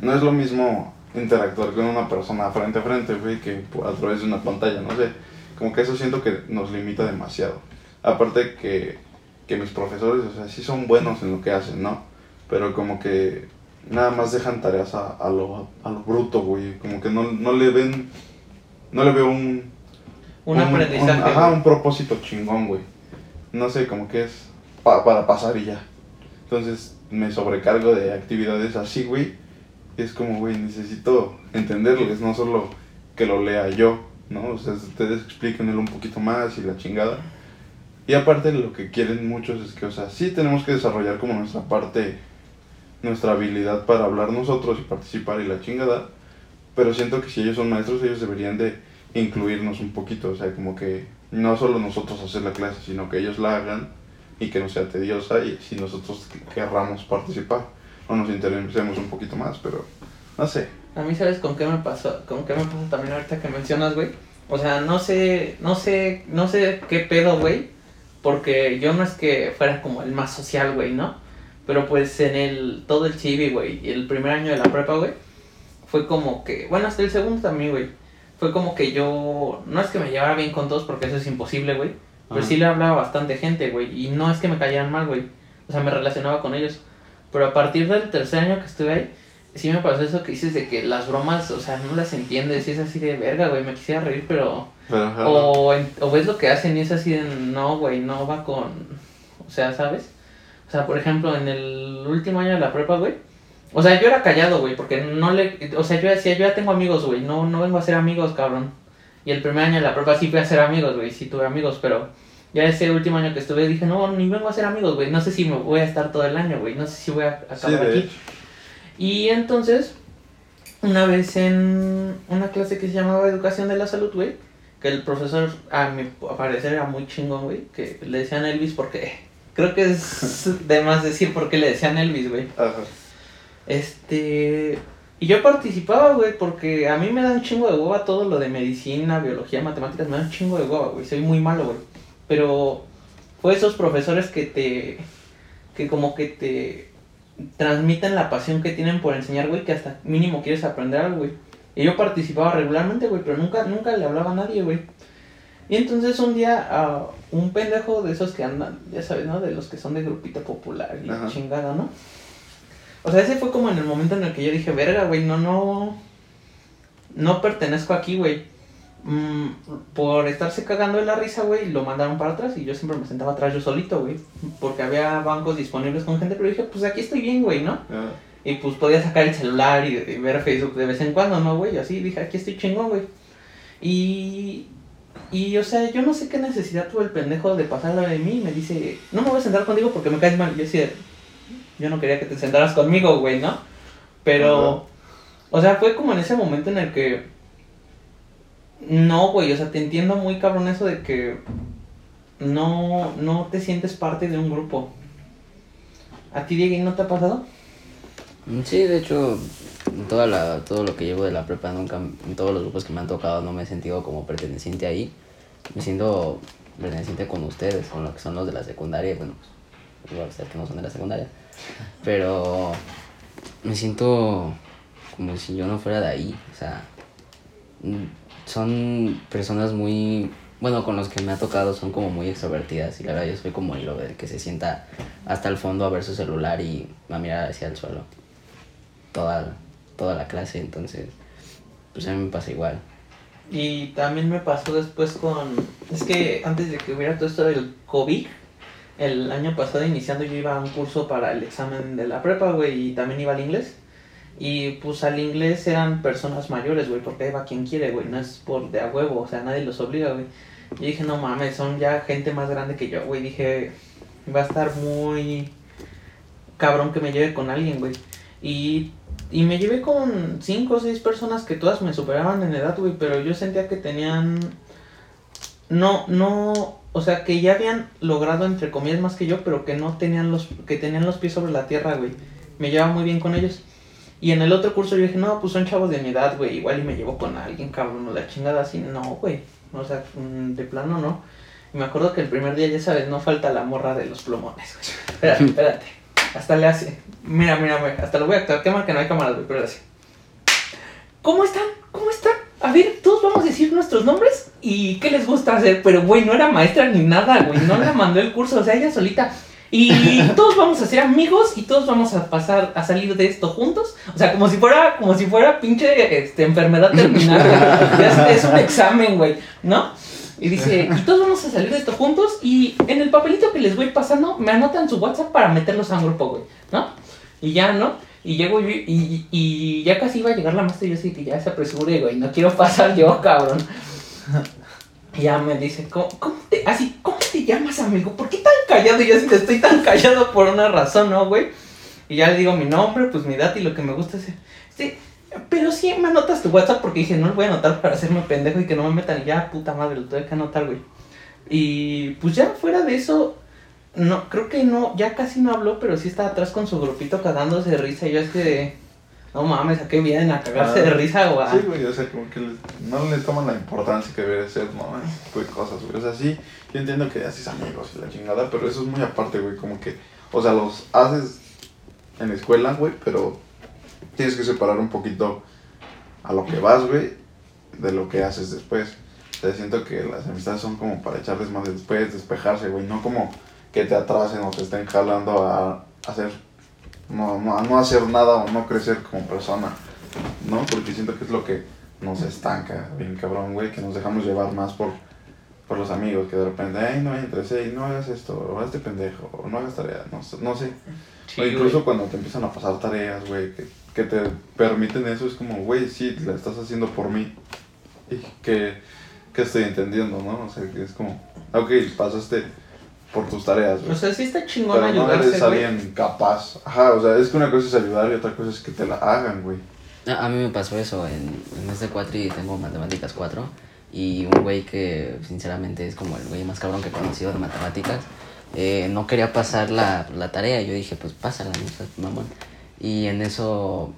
No es lo mismo interactuar con una persona frente a frente, güey, que a través de una pantalla, no sé. Como que eso siento que nos limita demasiado. Aparte que, que mis profesores, o sea, sí son buenos en lo que hacen, ¿no? Pero como que nada más dejan tareas a, a lo, a lo bruto, güey. Como que no, no le ven, no le veo un, Un aprendizaje. un- ajá, güey. un propósito chingón, güey. No sé, como que es pa- para pasar y ya. Entonces me sobrecargo de actividades así, güey. Es como, güey, necesito entenderles, no solo que lo lea yo, ¿no? O sea, ustedes explíquenlo un poquito más y la chingada. Y aparte lo que quieren muchos es que, o sea, sí tenemos que desarrollar como nuestra parte, nuestra habilidad para hablar nosotros y participar y la chingada. Pero siento que si ellos son maestros, ellos deberían de incluirnos un poquito, o sea, como que no solo nosotros hacer la clase, sino que ellos la hagan y que no sea tediosa y si nosotros querramos participar o nos interesemos un poquito más, pero no sé. A mí, ¿sabes con qué me pasó? ¿Con qué me pasa también ahorita que mencionas, güey? O sea, no sé, no sé, no sé qué pedo, güey. Porque yo no es que fuera como el más social, güey, ¿no? Pero pues en el, todo el chibi, güey, y el primer año de la prepa, güey, fue como que, bueno, hasta el segundo también, güey. Fue como que yo, no es que me llevara bien con todos porque eso es imposible, güey. Pero sí le hablaba a bastante gente, güey. Y no es que me cayeran mal, güey. O sea, me relacionaba con ellos. Pero a partir del tercer año que estuve ahí, sí me pasó eso que dices de que las bromas, o sea, no las entiendes. Y es así de verga, güey. Me quisiera reír, pero. Ajá, O, o ves lo que hacen y es así de no, güey, no va con. O sea, ¿sabes? O sea, por ejemplo, en el último año de la prepa, güey, O sea, yo era callado, güey, porque no le... O sea, yo decía, yo ya tengo amigos, güey, no, no vengo a ser amigos, cabrón. Y el primer año de la prepa sí fui a ser amigos, güey, sí tuve amigos, pero ya ese último año que estuve dije, no, ni vengo a ser amigos, güey, no sé si me voy a estar todo el año, güey, no sé si voy a acabar Sí, aquí. Y entonces, una vez en una clase que se llamaba Educación de la Salud, güey, que el profesor, a mi parecer, era muy chingón, güey, que le decían Elvis porque... Creo que es de más decir por qué le decían Elvis, güey. Ajá. Este. Y yo participaba, güey, porque a mí me da un chingo de hueva todo lo de medicina, biología, matemáticas, me da un chingo de hueva, güey. Soy muy malo, güey. Pero fue esos profesores que te. que como que te transmiten la pasión que tienen por enseñar, güey, que hasta mínimo quieres aprender algo, güey. Y yo participaba regularmente, güey, pero nunca, nunca le hablaba a nadie, güey. Y entonces un día a un pendejo de esos que andan, ya sabes, ¿no? De los que son de grupito popular y Ajá. chingada, ¿no? O sea, ese fue como en el momento en el que yo dije, verga, güey, no, no. No pertenezco aquí, güey. Mm, por estarse cagando de la risa, güey, lo mandaron para atrás y yo siempre me sentaba atrás yo solito, güey. Porque había bancos disponibles con gente, pero dije, pues aquí estoy bien, güey, ¿no? Ya. Y pues podía sacar el celular y, y ver Facebook de vez en cuando, ¿no, güey? Así dije, aquí estoy chingón, güey. Y. Y, o sea, yo no sé qué necesidad tuvo el pendejo de pasarla de mí. Me dice, no me voy a sentar contigo porque me caes mal. Y yo decía, yo no quería que te sentaras conmigo, güey, ¿no? Pero. O sea, fue como en ese momento en el que. No, güey, o sea, te entiendo muy cabrón eso de que. No, no te sientes parte de un grupo. ¿A ti, Diego, no te ha pasado? Sí, de hecho, en toda la, todo lo que llevo de la prepa, nunca, en todos los grupos que me han tocado, no me he sentido como perteneciente ahí. Me siento perteneciente con ustedes, con lo que son los de la secundaria. y Bueno, pues, igual que no son de la secundaria. Pero me siento como si yo no fuera de ahí. O sea, son personas muy. Bueno, con los que me ha tocado son como muy extrovertidas. Y la verdad, yo soy como el que se sienta hasta el fondo a ver su celular y a mirar hacia el suelo toda, toda la clase, entonces, pues a mí me pasa igual. Y también me pasó después con... Es que antes de que hubiera todo esto del COVID, el año pasado iniciando yo iba a un curso para el examen de la prepa, güey, y también iba al inglés. Y pues al inglés eran personas mayores, güey, porque ahí va quien quiere, güey, no es por de a huevo, o sea, nadie los obliga, güey. Y dije, no mames, son ya gente más grande que yo, güey. Dije, va a estar muy cabrón que me lleve con alguien, güey. Y, y me llevé con cinco o seis personas que todas me superaban en edad, güey, pero yo sentía que tenían... No, no, o sea, que ya habían logrado, entre comillas, más que yo, pero que no tenían los, que tenían los pies sobre la tierra, güey. Me llevaba muy bien con ellos. Y en el otro curso yo dije, no, pues son chavos de mi edad, güey, igual y me llevo con alguien, cabrón, o la chingada así. No, güey, o sea, mm, de plano no. Y me acuerdo que el primer día, ya sabes, no falta la morra de los plumones, güey. *laughs* Espérate, espérate. Hasta le hace. Mira, mira, güey. Hasta lo voy a actuar. Qué mal que no hay cámaras, güey, pero le hace. ¿Cómo están? ¿Cómo están? A ver, todos vamos a decir nuestros nombres y qué les gusta hacer. Pero, güey, no era maestra ni nada, güey. No la mandó el curso, o sea, ella solita. Y todos vamos a ser amigos y todos vamos a pasar a salir de esto juntos. O sea, como si fuera, como si fuera pinche este, enfermedad terminal. *laughs* Es, es un examen, güey, ¿no? Y dice, y todos vamos a salir de esto juntos y en el papelito que les voy pasando me anotan su WhatsApp para meterlos a un grupo, güey, ¿no? Y ya, ¿no? Y llego yo y, y, y ya casi iba a llegar la maestra y yo que ya se apresure, güey, no quiero pasar yo, cabrón. *laughs* Y ya me dice, ¿cómo, cómo te, así, ¿cómo te llamas, amigo? ¿Por qué tan callado? Y yo así, estoy tan callado por una razón, ¿no, güey? Y ya le digo mi nombre, pues mi edad y lo que me gusta hacer. Sí, pero sí me anotas tu WhatsApp porque dije, no lo voy a anotar para hacerme pendejo y que no me metan. Y ya, puta madre, lo tuve que anotar, güey. Y pues ya fuera de eso, no, creo que no, ya casi no habló, pero sí estaba atrás con su grupito cagándose de risa. Y yo es que, no mames, ¿a qué vienen? ¿A cagarse Ah, de risa o a...? Sí, güey, o sea, como que les- no le toman la importancia que debe ser, ¿no? De cosas, güey. O sea, sí, yo entiendo que haces amigos y la chingada, pero eso es muy aparte, güey. Como que, o sea, los haces en la escuela, güey, pero tienes que separar un poquito a lo que vas, güey, de lo que haces después. O sea, siento que las amistades son como para echarles más después, despejarse, güey. No como que te atrasen o te estén jalando a hacer, no, no, a no hacer nada o no crecer como persona. ¿no? Porque siento que es lo que nos estanca, bien cabrón, güey, que nos dejamos llevar más por, por los amigos, que de repente, ay, no entres, hey, no hagas esto, o hazte pendejo, o no hagas tareas, no, no sé. Sí, o incluso güey. cuando te empiezan a pasar tareas, güey, que, que te permiten eso, es como, güey, sí, la estás haciendo por mí. Y que, que estoy entendiendo, ¿no? O sea, que es como, ok, pasaste por tus tareas, güey. O sea, sí está chingón Pero no eres ayudarse, güey. alguien capaz. Ajá, o sea, es que una cosa es ayudar y otra cosa es que te la hagan, güey. A, a mí me pasó eso en, en este cuatri tengo matemáticas 4 y un güey que sinceramente es como el güey más cabrón que he conocido de matemáticas eh, no quería pasar la, la tarea yo dije pues pásala mamón y en eso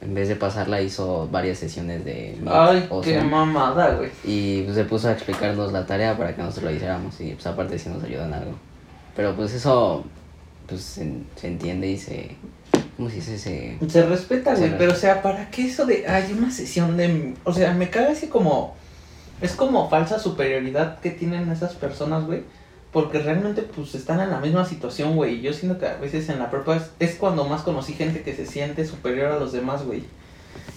en vez de pasarla hizo varias sesiones de Meet Ay, qué mamada, güey. y pues, se puso a explicarnos la tarea para que nosotros lo hiciéramos y pues aparte sí nos ayudó en algo pero pues eso pues se, se entiende y se ¿cómo se dice? se Se respeta, güey, pero o sea, ¿para qué eso de hay una sesión de o sea, me caga así como es como falsa superioridad que tienen esas personas, güey, porque realmente pues están en la misma situación, güey, yo siento que a veces en la prepa es, es cuando más conocí gente que se siente superior a los demás, güey.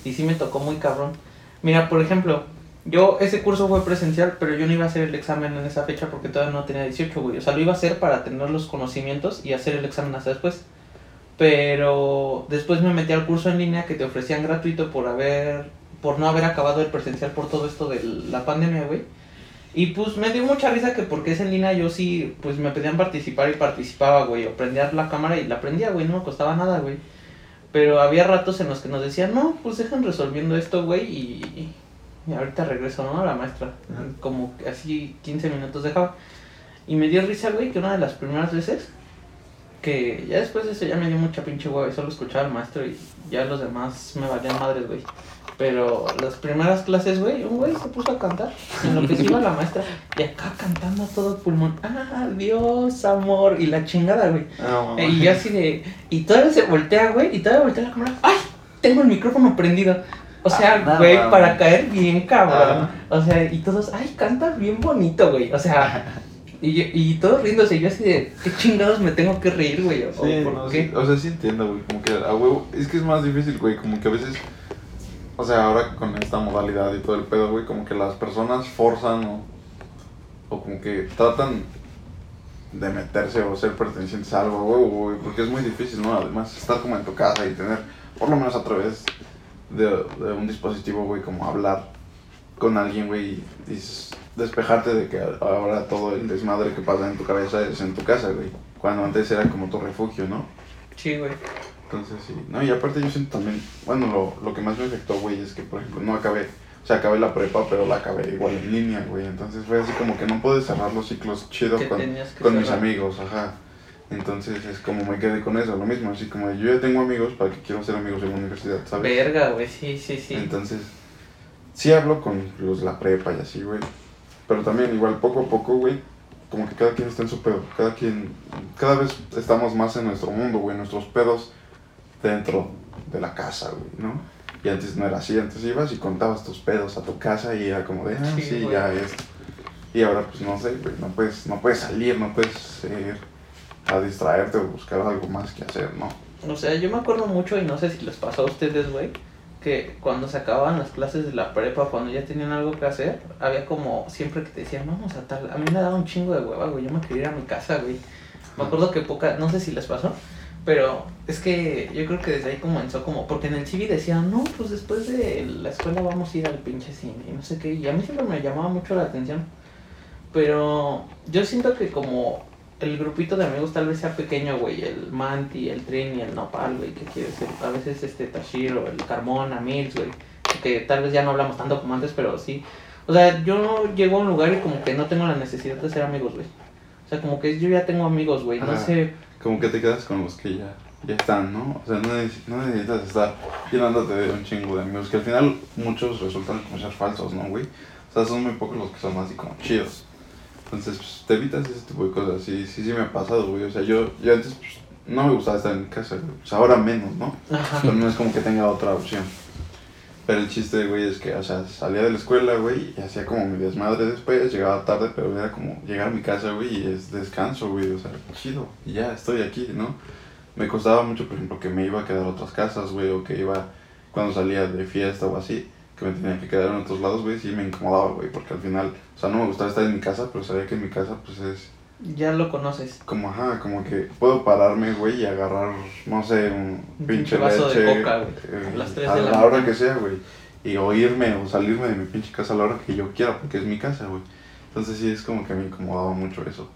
Y sí me tocó muy cabrón. Mira, por ejemplo, yo ese curso fue presencial, pero yo no iba a hacer el examen en esa fecha porque todavía no tenía 18, güey. O sea, lo iba a hacer para tener los conocimientos y hacer el examen hasta después. Pero después me metí al curso en línea que te ofrecían gratuito por haber por no haber acabado el presencial por todo esto de la pandemia, güey. Y pues me dio mucha risa que porque es en línea yo sí, pues me pedían participar y participaba, güey. O prendía la cámara y la prendía, güey, no me costaba nada, güey. Pero había ratos en los que nos decían, no, pues dejen resolviendo esto, güey, y, y ahorita regreso, ¿no? A la maestra. Ajá. Como así 15 minutos dejaba. Y me dio risa, güey, que una de las primeras veces, que ya después de eso ya me dio mucha pinche hueva y solo escuchaba al maestro y ya los demás me valían madres, güey. Pero las primeras clases, güey, un güey se puso a cantar en lo que se iba la maestra y acá cantando a todo pulmón. Ah, Dios, amor, y la chingada, güey. No, Eh, Y yo así de. Y todavía se voltea, güey. Y todavía voltea la cámara. ¡Ay! Tengo el micrófono prendido. O sea, Ah, güey, para caer bien, cabrón. Ah. O sea, y todos, ¡ay, canta bien bonito, güey! O sea, y, y todos riéndose. Y yo así de, ¿qué chingados me tengo que reír, güey? ¿O Sí, por no, qué? sí, o sea, sí entiendo, güey, como que a huevo, es que es más difícil, güey, como que a veces, o sea, ahora con esta modalidad y todo el pedo, güey, como que las personas forzan o, o como que tratan de meterse o ser pertenecientes a algo, huevo, güey, porque es muy difícil, ¿no? Además, estar como en tu casa y tener, por lo menos a través de, de un dispositivo, güey, como hablar con alguien, güey, y, y despejarte de que ahora todo el desmadre que pasa en tu cabeza es en tu casa, güey. Cuando antes era como tu refugio, ¿no? Sí, güey. Entonces sí. No, y aparte yo siento también, bueno, lo, lo que más me afectó, güey, es que, por ejemplo, no acabé, o sea, acabé la prepa, pero la acabé igual en línea, güey. Entonces fue así como que no pude cerrar los ciclos chido con, con mis amigos, ajá. Entonces es como me quedé con eso, lo mismo, así como yo ya tengo amigos, ¿para que quiero ser amigos en la universidad, sabes? Verga, güey. Sí, sí, sí. Entonces, sí hablo con los la prepa y así, güey. Pero también igual poco a poco, güey, como que cada quien está en su pedo. Cada quien, cada vez estamos más en nuestro mundo, güey, nuestros pedos dentro de la casa, güey, ¿no? Y antes no era así, antes ibas y contabas tus pedos a tu casa y era como de, ah, Sí, sí, ya es. Y ahora pues no sé, güey, no puedes, no puedes salir, no puedes ir a distraerte o buscar algo más que hacer, ¿no? O sea, yo me acuerdo mucho y no sé si les pasó a ustedes, güey, que cuando se acababan las clases de la prepa, cuando ya tenían algo que hacer, había como siempre que te decían, vamos a tal. A mí me daba un chingo de hueva, güey. Yo me quería ir a mi casa, güey. Me acuerdo que poca, no sé si les pasó, pero es que yo creo que desde ahí comenzó como, porque en el CV decían, no, pues después de la escuela vamos a ir al pinche cine y no sé qué. Y a mí siempre me llamaba mucho la atención. Pero yo siento que como el grupito de amigos tal vez sea pequeño, güey, el Manti, el Trini, el Nopal, güey, que quiere ser, a veces este Tashiro, el Carmona, Mills, güey, que tal vez ya no hablamos tanto como antes, pero sí. O sea, yo no llego a un lugar y como que no tengo la necesidad de ser amigos, güey. O sea, como que yo ya tengo amigos, güey, no sé. Como que te quedas con los que ya, ya están, ¿no? O sea, no, neces- no necesitas estar llenándote de un chingo de amigos, que al final muchos resultan como ser falsos, ¿no, güey? O sea, son muy pocos los que son así como chidos. Entonces, pues, te evitas ese tipo de cosas. Sí, sí, sí me ha pasado, güey. O sea, yo, yo antes pues, no me gustaba estar en casa, güey. O sea, ahora menos, ¿no? Ajá. Pero no es como que tenga otra opción. Pero el chiste, güey, es que, o sea, salía de la escuela, güey, y hacía como mi desmadre después, llegaba tarde, pero era como llegar a mi casa, güey, y es descanso, güey, o sea, chido, y ya estoy aquí, ¿no? Me costaba mucho, por ejemplo, que me iba a quedar a otras casas, güey, o que iba, cuando salía de fiesta o así, que me tenía que quedar en otros lados, güey, sí me incomodaba, güey, porque al final, o sea, no me gustaba estar en mi casa, pero sabía que en mi casa, pues es Ya lo conoces. como, ajá, como que puedo pararme, güey, y agarrar, no sé, un Un pinche pinche vaso de leche. coca, güey, eh, a las tres a de la la hora que sea, güey. Y o irme o salirme de mi pinche casa a la hora que yo quiera, porque es mi casa, güey. Entonces sí es como que me incomodaba mucho eso.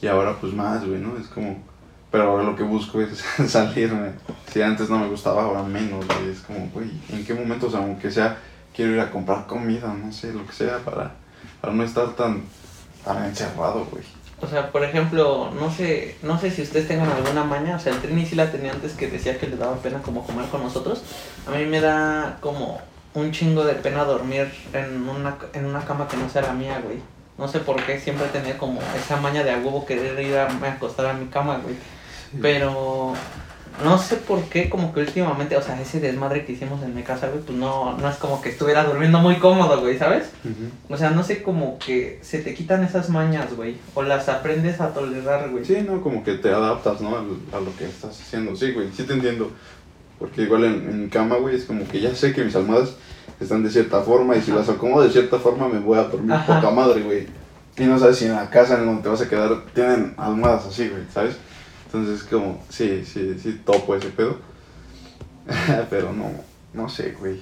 Y ahora pues más, güey, ¿no? Es como... Pero ahora lo que busco es *laughs* salirme. Si antes no me gustaba, ahora menos, güey. Es como, güey, ¿en qué momento, o sea, aunque sea, quiero ir a comprar comida, no sé, lo que sea, para, para no estar tan, tan encerrado, güey. O sea, por ejemplo, no sé, no sé si ustedes tengan alguna maña, o sea, el Trini sí la tenía antes que decía que le daba pena como comer con nosotros. A mí me da como un chingo de pena dormir en una, en una cama que no sea la mía, güey. No sé por qué, siempre tenido como esa maña de a huevo querer ir a, a acostar a mi cama, güey. Pero no sé por qué, como que últimamente, o sea, ese desmadre que hicimos en mi casa, güey, pues no, no es como que estuviera durmiendo muy cómodo, güey, ¿sabes? O sea, no sé, como que se te quitan esas mañas, güey. O las aprendes a tolerar, güey. Sí, no, como que te adaptas, ¿no? A lo que estás haciendo. Sí, güey, sí te entiendo. Porque igual en, en cama, güey, es como que ya sé que mis almohadas están de cierta forma y si las acomodo de cierta forma me voy a dormir Ajá. poca madre, güey. Y no sabes si en la casa en donde te vas a quedar tienen almohadas así, güey, ¿sabes? Entonces es como, sí, sí, sí, topo ese pedo. *laughs* Pero no, no sé, güey.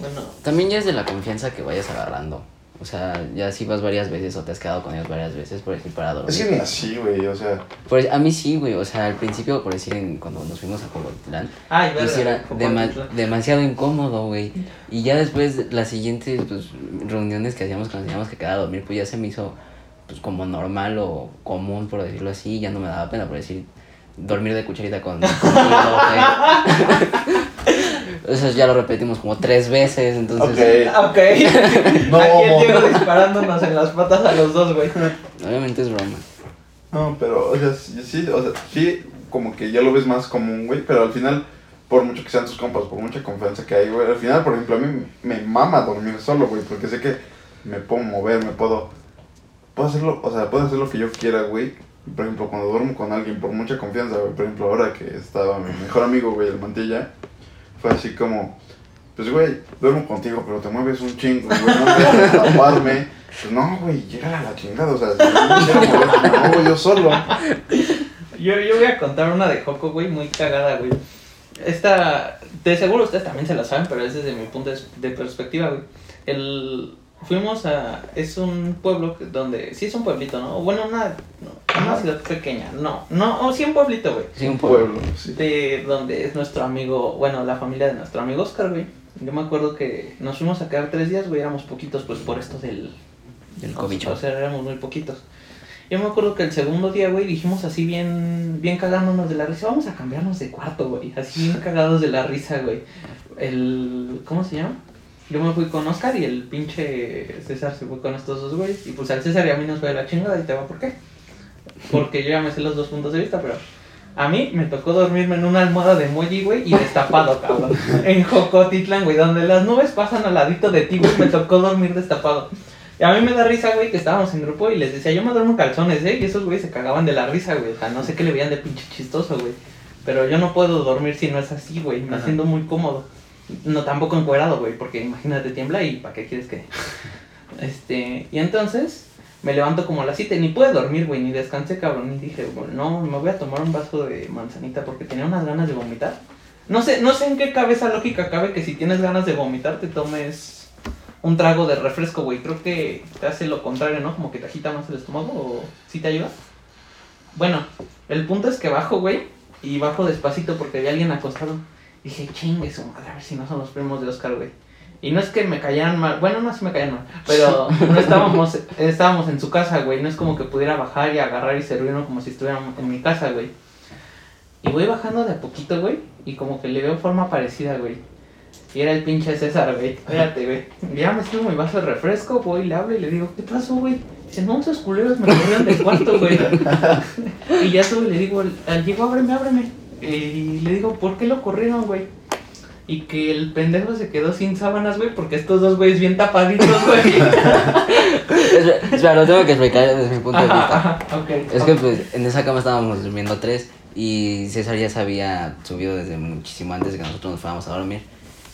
Bueno, También ya es de la confianza que vayas agarrando. O sea, ya si vas varias veces o te has quedado con ellos varias veces, por decir, para dormir. Es que así, güey, o sea, Pues a mí sí, güey. O sea, al principio, por decir, en- cuando nos fuimos a Cogotlán, ay, pues verga, era dema- demasiado incómodo, güey. Y ya después, las siguientes pues, reuniones que hacíamos cuando teníamos que quedar a dormir, pues ya se me hizo pues como normal o común, por decirlo así. Ya no me daba pena, por decir, dormir de cucharita con... contigo, güey. *laughs* Eso ya lo repetimos como tres veces, entonces... ok. Ok. *laughs* No. Aquí el Diego disparándonos en las patas a los dos, güey. Obviamente es broma. No, pero, o sea, sí, o sea, sí, como que ya lo ves más común, güey, pero al final, por mucho que sean tus compas, por mucha confianza que hay, güey, al final, por ejemplo, a mí me mama dormir solo, güey, porque sé que me puedo mover, me puedo, puedo hacerlo, o sea, puedo hacer lo que yo quiera, güey. Por ejemplo, cuando duermo con alguien, por mucha confianza, güey, por ejemplo, ahora que estaba mi mejor amigo, güey, el mantilla, fue así como, pues, güey, duermo contigo, pero te mueves un chingo, güey, no puedes *laughs* taparme. Pues no, güey, llega a la chingada, o sea, si no güey, yo solo. Yo, yo voy a contar una de Joco, güey, muy cagada, güey. Esta, de seguro ustedes también se la saben, pero es desde mi punto de, de perspectiva, güey. El, fuimos a, es un pueblo donde, sí es un pueblito, ¿no? Bueno, una, una ciudad pequeña, no, no, o sí un pueblito, güey. Sí, un pueblo. sí. de donde es nuestro amigo, bueno, la familia de nuestro amigo Oscar, güey. Yo me acuerdo que nos fuimos a quedar tres días, güey, éramos poquitos, pues por esto del... Del cobicho. O sea, éramos muy poquitos. Yo me acuerdo que el segundo día, güey, dijimos así bien, bien cagándonos de la risa, vamos a cambiarnos de cuarto, güey, así bien cagados de la risa, güey. El, ¿cómo se llama? Yo me fui con Oscar y el pinche César se fue con estos dos güeyes. Y pues al César y a mí nos fue de la chingada y te va por qué. Porque yo ya me sé los dos puntos de vista, pero a mí me tocó dormirme en una almohada de emoji, güey, y destapado, cabrón. En Jocotitlán, güey, donde las nubes pasan al ladito de ti, güey, me tocó dormir destapado. Y a mí me da risa, güey, que estábamos en grupo y les decía, yo me duermo calzones, ¿eh? Y esos güeyes se cagaban de la risa, güey. O sea, no sé qué le veían de pinche chistoso, güey. Pero yo no puedo dormir si no es así, güey. Me Ajá. siento muy cómodo. No, tampoco encuerado, güey, porque imagínate, tiembla y ¿para qué quieres que...? *laughs* Este, y entonces me levanto como a las 7, ni pude dormir, güey, ni descansé, cabrón. Y dije, bueno, no, me voy a tomar un vaso de manzanita porque tenía unas ganas de vomitar. No sé, no sé en qué cabeza lógica cabe que si tienes ganas de vomitar te tomes un trago de refresco, güey. Creo que te hace lo contrario, ¿no? Como que te agita más el estómago o sí te ayuda. Bueno, el punto es que bajo, güey, y bajo despacito porque había alguien acostado. Dije, chingue su madre, a ver si no son los primos de Oscar, güey. Y no es que me caían mal, bueno, no, sí me caían mal, pero *laughs* no estábamos, estábamos en su casa, güey. No es como que pudiera bajar y agarrar y servirnos como si estuviéramos en mi casa, güey. Y voy bajando de a poquito, güey, y como que le veo forma parecida, güey. Y era el pinche César, güey. Espérate, güey. Ya me sirvo mi vaso de refresco, voy, le hablo y le digo, ¿qué pasó, güey? Dice, no, esos culeros me corrieron del cuarto, güey. *laughs* y ya subo y le digo, al- al Diego, ábreme, ábreme. Y le digo, ¿por qué lo corrieron, güey? Y que el pendejo se quedó sin sábanas, güey, porque estos dos güeyes bien tapaditos, *laughs* güey. Espera, lo tengo que explicar desde mi punto de vista. Ajá, ajá, ok. Es que pues en esa cama estábamos durmiendo tres y César ya se había subido desde muchísimo antes de que nosotros nos fuéramos a dormir.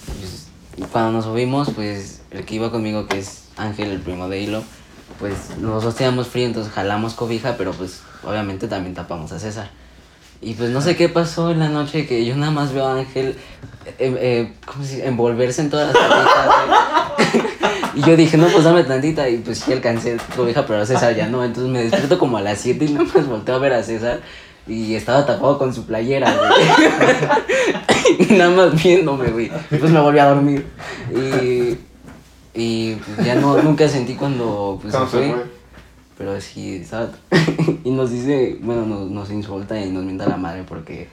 Pues, cuando nos subimos, pues el que iba conmigo, que es Ángel, el primo de Hilo, pues nosotros teníamos frío, entonces jalamos cobija, pero pues obviamente también tapamos a César. Y pues no sé qué pasó en la noche que yo nada más veo a Ángel eh, eh, ¿cómo se dice? envolverse en todas las güey. *laughs* y yo dije, no, pues dame tantita. Y pues sí alcancé cobija, pero a César ya no. Entonces me despierto como a las 7 y nada más volteo a ver a César. Y estaba tapado con su playera, güey. *laughs* y nada más viéndome, güey. Y pues me volví a dormir. Y, y pues ya no, nunca sentí cuando pues, se ¿Cómo se fue. Pero sí, estaba... *laughs* y nos dice, bueno, nos, nos insulta y nos mienta la madre porque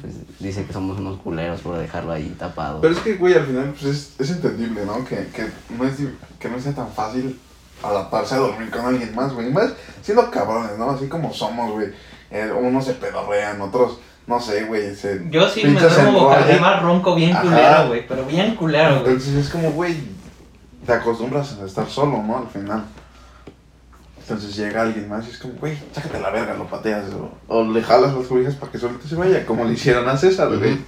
pues, dice que somos unos culeros por dejarlo ahí tapado. Pero es que, güey, al final pues, es, es entendible, ¿no? Que, que, no es, que no sea tan fácil adaptarse a dormir con alguien más, güey. Y Más siendo cabrones, ¿no? Así como somos, güey. Eh, unos se pedorrean, otros, no sé, güey. Se Yo sí me duermo boca arriba, ronco bien Ajá. culero, güey. Pero bien culero, güey. Entonces es como, güey, te acostumbras a estar solo, ¿no? Al final. Entonces llega alguien más y es como, güey, sácate la verga, lo pateas. O, o le jalas las cobijas para que solito se vaya, como le hicieron a César, güey. Ujú.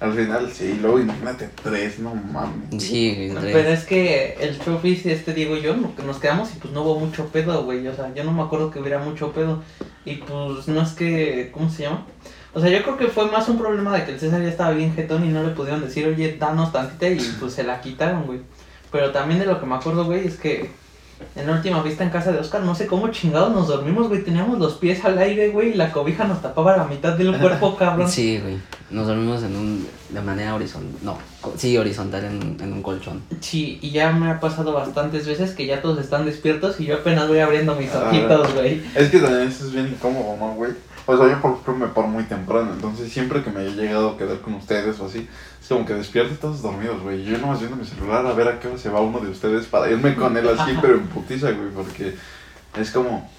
Al final, sí, luego imagínate tres, no mames. Sí, güey, Pero es que el Chofis, este Diego y yo, nos quedamos y pues no hubo mucho pedo, güey. O sea, yo no me acuerdo que hubiera mucho pedo. Y pues no es que, ¿cómo se llama? O sea, yo creo que fue más un problema de que el César ya estaba bien jetón y no le pudieron decir, oye, danos tantita y pues se la quitaron, güey. Pero también de lo que me acuerdo, güey, es que en la última vista en casa de Oscar, no sé cómo chingados nos dormimos, güey. Teníamos los pies al aire, güey, y la cobija nos tapaba la mitad del cuerpo, *laughs* cabrón. Sí, güey. Nos dormimos en un, de manera horizontal. No, sí, horizontal en, en un colchón. Sí, y ya me ha pasado bastantes veces que ya todos están despiertos y yo apenas voy abriendo mis Ah. ojitos, güey. Es que también eso es bien incómodo, ¿no, güey? O sea, yo por ejemplo me paro muy temprano, entonces siempre que me he llegado a quedar con ustedes o así, es como que despierto todos dormidos, güey. Yo nomás viendo mi celular a ver a qué hora se va uno de ustedes para irme con él así, *laughs* pero en putiza, güey, porque es como...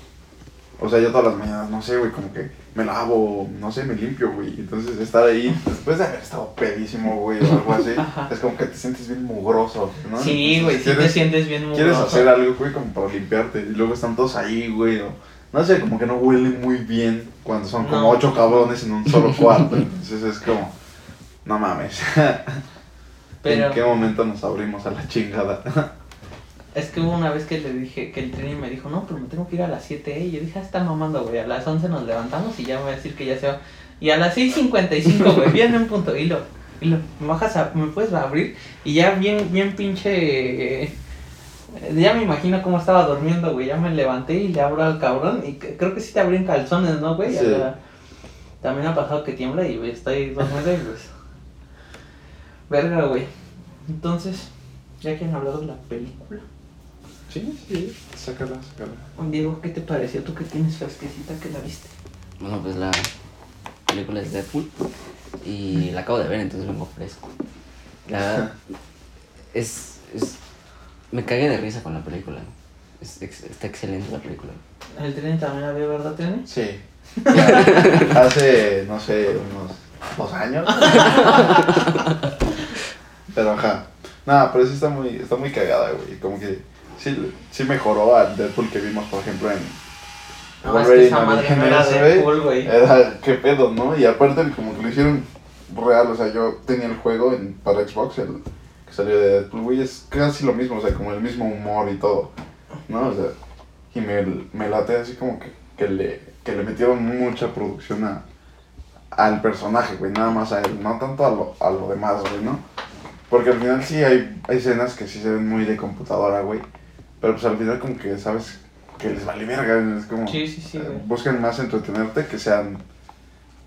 O sea, yo todas las mañanas, no sé, güey, como que me lavo, no sé, me limpio, güey. Entonces estar ahí, después de haber estado pedísimo, güey, o algo así, *laughs* es como que te sientes bien mugroso, ¿no? Sí, güey, sí te quieres- sientes bien muy quieres hacer algo, güey, como para limpiarte. Y luego están todos ahí, güey. o- no sé, como que no huelen muy bien cuando son como ocho cabrones en un solo cuarto. Entonces es como, no mames. *laughs* Pero ¿En qué momento nos abrimos a la chingada? *laughs* es que hubo una vez que le dije, que el trini me dijo, no, pero me tengo que ir a las 7, ¿eh? Y yo dije, ah, está mamando, güey. A las 11 nos levantamos y ya me va a decir que ya se va. Y a las 6.55, güey, viene un punto. Y lo, y lo, ¿me bajas a, me puedes abrir? Y ya bien, bien pinche. eh, ya me imagino cómo estaba durmiendo, güey. Ya me levanté y le abro al cabrón. Y creo que sí te abrí en calzones, ¿no, güey? Sí. Sea, también ha pasado que tiembla y güey, estoy dormido y pues. Verga, güey. Entonces, ya que han hablado de la película. Sí, sí, sácala, sácala. Diego, ¿qué te pareció? Tú que tienes fresquecita que la viste. Bueno, pues la película es Deadpool. Y la acabo de ver, entonces vengo fresco. La verdad, *laughs* es, es. Me cagué de risa con la película. Es está excelente la película. El tren también la vio, ¿verdad, Tren? Sí. *laughs* Hace, no sé, unos dos años. *laughs* pero ajá. Nada, pero sí está muy, está muy cagada, güey. Como que sí, sí mejoró al Deadpool que vimos, por ejemplo, en No, es que esa madre no era Deadpool, güey. Era, qué pedo, ¿no? Y aparte como que lo hicieron real, o sea, yo tenía el juego en, para Xbox, el que salió de Deadpool, güey, es casi lo mismo, o sea, como el mismo humor y todo, ¿no? O sea, y me, me late así como que, que, le, que le metieron mucha producción a, al personaje, güey, nada más a él, no tanto a lo, a lo demás, güey, ¿no? Porque al final sí hay, hay escenas que sí se ven muy de computadora, güey, pero pues al final como que sabes que les vale verga, es como... Sí, sí, sí, eh, buscan más entretenerte que sean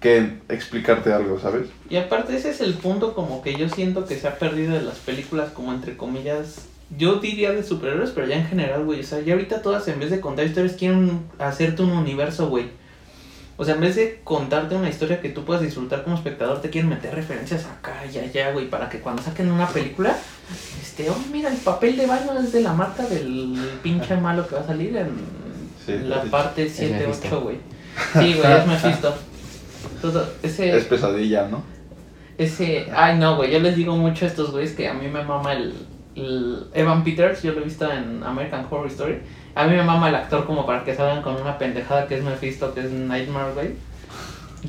que explicarte algo, ¿sabes? Y aparte ese es el punto como que yo siento que se ha perdido de las películas como entre comillas, yo diría de superhéroes, pero ya en general, güey, o sea, ya ahorita todas en vez de contar historias quieren hacerte un universo, güey. O sea, en vez de contarte una historia que tú puedas disfrutar como espectador, te quieren meter referencias acá y allá, güey, para que cuando saquen una película, este, oh, mira, el papel de baño es de la marca del pinche malo que va a salir en Sí, la parte 7, Mephisto. 8, güey. Sí, güey, es *laughs* Mephisto. Todo, ese... Es pesadilla, ¿no? Ese, ay no, güey, yo les digo mucho a estos güeyes que a mí me mama el, el Evan Peters, yo lo he visto en American Horror Story. A mí me mama el actor como para que salgan con una pendejada que es Mephisto, que es Nightmare, güey.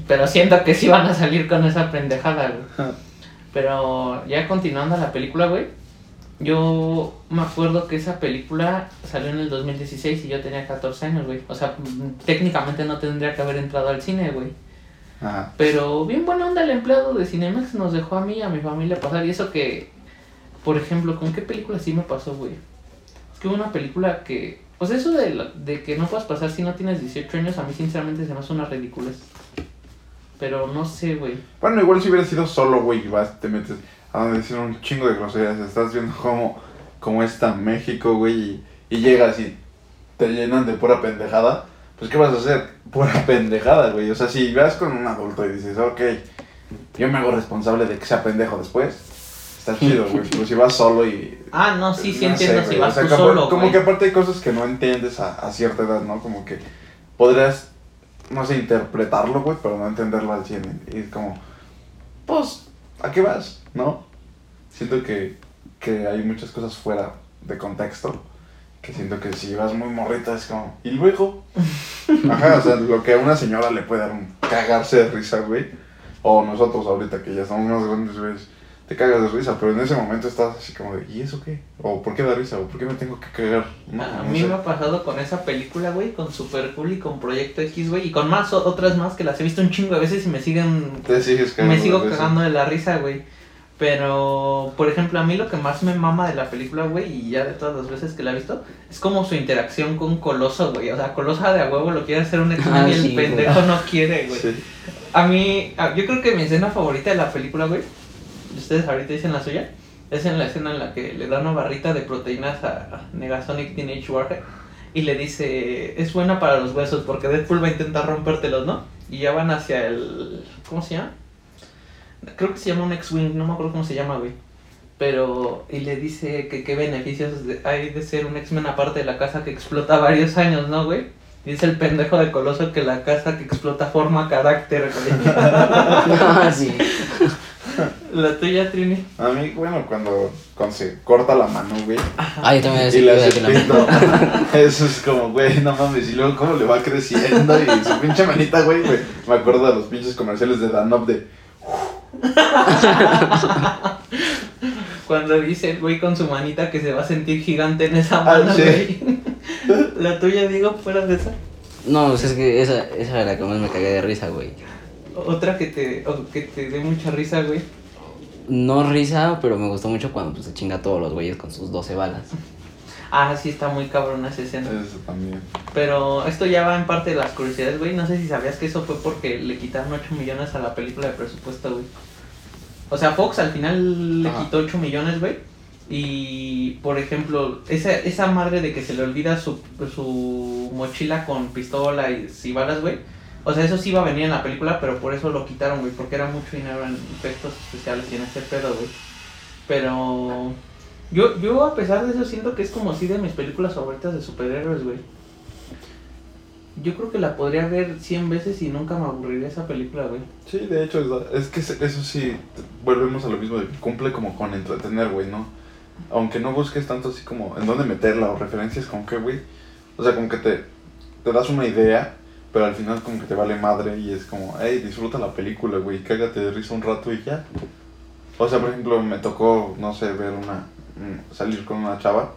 Pero siento que sí van a salir con esa pendejada, güey. *laughs* Pero ya continuando la película, güey. Yo me acuerdo que esa película salió en el 2016 y yo tenía 14 años, güey. O sea, técnicamente no tendría que haber entrado al cine, güey. Ajá. Pero bien buena onda el empleado de Cinemax nos dejó a mí y a mi familia pasar. Y eso que, por ejemplo, ¿con qué película sí me pasó, güey? Es que hubo una película que... Pues eso de, la- de que no puedas pasar si no tienes 18 años, a mí sinceramente se me hace una ridiculez. Pero no sé, güey. Bueno, igual si hubiera sido solo, güey, y vas, te metes a donde decir un chingo de groserías. Estás viendo cómo, cómo está México, güey, y, y llegas y te llenan de pura pendejada. Pues, ¿qué vas a hacer? Pura pendejada, güey. O sea, si vas con un adulto y dices, ok, yo me hago responsable de que sea pendejo después, está *laughs* chido, güey. Pero si vas solo y. Ah, no, sí, sí no entiendo sé, si vas o sea, tú como, solo, Como güey. que aparte hay cosas que no entiendes a, a cierta edad, ¿no? Como que podrías, no sé, interpretarlo, güey, pero no entenderlo al 100. Y es como, pues, ¿a qué vas? ¿No? Siento que, que hay muchas cosas fuera de contexto. Que siento que si vas muy morrita es como, ¿y luego? *laughs* Ajá, o sea, lo que a una señora le puede dar un cagarse de risa, güey. O nosotros ahorita que ya estamos más grandes, güey, te cagas de risa. Pero en ese momento estás así como de, ¿y eso qué? ¿O por qué da risa? ¿O por qué me tengo que cagar? No, a no mí sé. me ha pasado con esa película, güey, con Super Cool y con Proyecto X, güey, y con más otras más que las he visto un chingo de veces y me siguen Te sigues cagando me sigo de cagando de la risa, güey. Pero, por ejemplo, a mí lo que más me mama de la película, güey, y ya de todas las veces que la he visto, es como su interacción con Coloso, güey. O sea, Coloso de a huevo lo quiere hacer un *laughs* X-Men Ah, y el sí, güey. pendejo no quiere, güey. Sí. A mí, a- yo creo que mi escena favorita de la película, güey, ustedes ahorita dicen la suya, es en la escena en la que le da una barrita de proteínas a Negasonic Teenage Warhead y le dice, es buena para los huesos porque Deadpool va a intentar rompértelos, ¿no? Y ya van hacia el, ¿cómo se llama? Creo que se llama un X-Wing, no me acuerdo cómo se llama, güey. Pero, y le dice que qué beneficios de- hay de ser un X-Men aparte de la casa que explota varios años, ¿no, güey? Dice el pendejo de Coloso que la casa que explota forma carácter, güey. *laughs* Ah, sí. *laughs* La tuya, Trini. A mí, bueno, cuando, cuando se corta la mano, güey. Ah, yo también Y sí le iba a hace decir la pito. *laughs* Eso es como, güey, no mames. Y luego, cómo le va creciendo. Y su pinche manita, güey. güey. Me acuerdo de los pinches comerciales de Danop de. *laughs* Cuando dice el güey con su manita que se va a sentir gigante en esa Ah, mano, sí. güey. *laughs* La tuya, digo, fuera de esa. No, pues es que esa, esa era la que más me cagué de risa, güey. Otra que te, que te dé mucha risa, güey. No risa, pero me gustó mucho cuando pues, se chinga a todos los güeyes con sus 12 balas. Ah, sí, está muy cabrón esa escena. Eso también. Pero esto ya va en parte de las curiosidades, güey. No sé si sabías que eso fue porque le quitaron 8 millones a la película de presupuesto, güey. O sea, Fox al final le Ajá. quitó 8 millones, güey. Y, por ejemplo, esa, esa madre de que se le olvida su, su mochila con pistola y, y balas, güey. O sea, eso sí iba a venir en la película, pero por eso lo quitaron, güey. Porque era mucho dinero en efectos especiales y en ese pedo, güey. Pero... Yo, yo a pesar de eso siento que es como así de mis películas favoritas de superhéroes, güey. Yo creo que la podría ver 100 veces y nunca me aburriría esa película, güey. Sí, de hecho, es, que eso sí, volvemos a lo mismo, de que cumple como con entretener, güey, ¿no? Aunque no busques tanto así como en dónde meterla o referencias, como que, güey, o sea, como que te, te das una idea, pero al final como que te vale madre y es como, hey, disfruta la película, güey, cágate de risa un rato y ya. O sea, por ejemplo, me tocó, no sé, ver una, mm, salir con una chava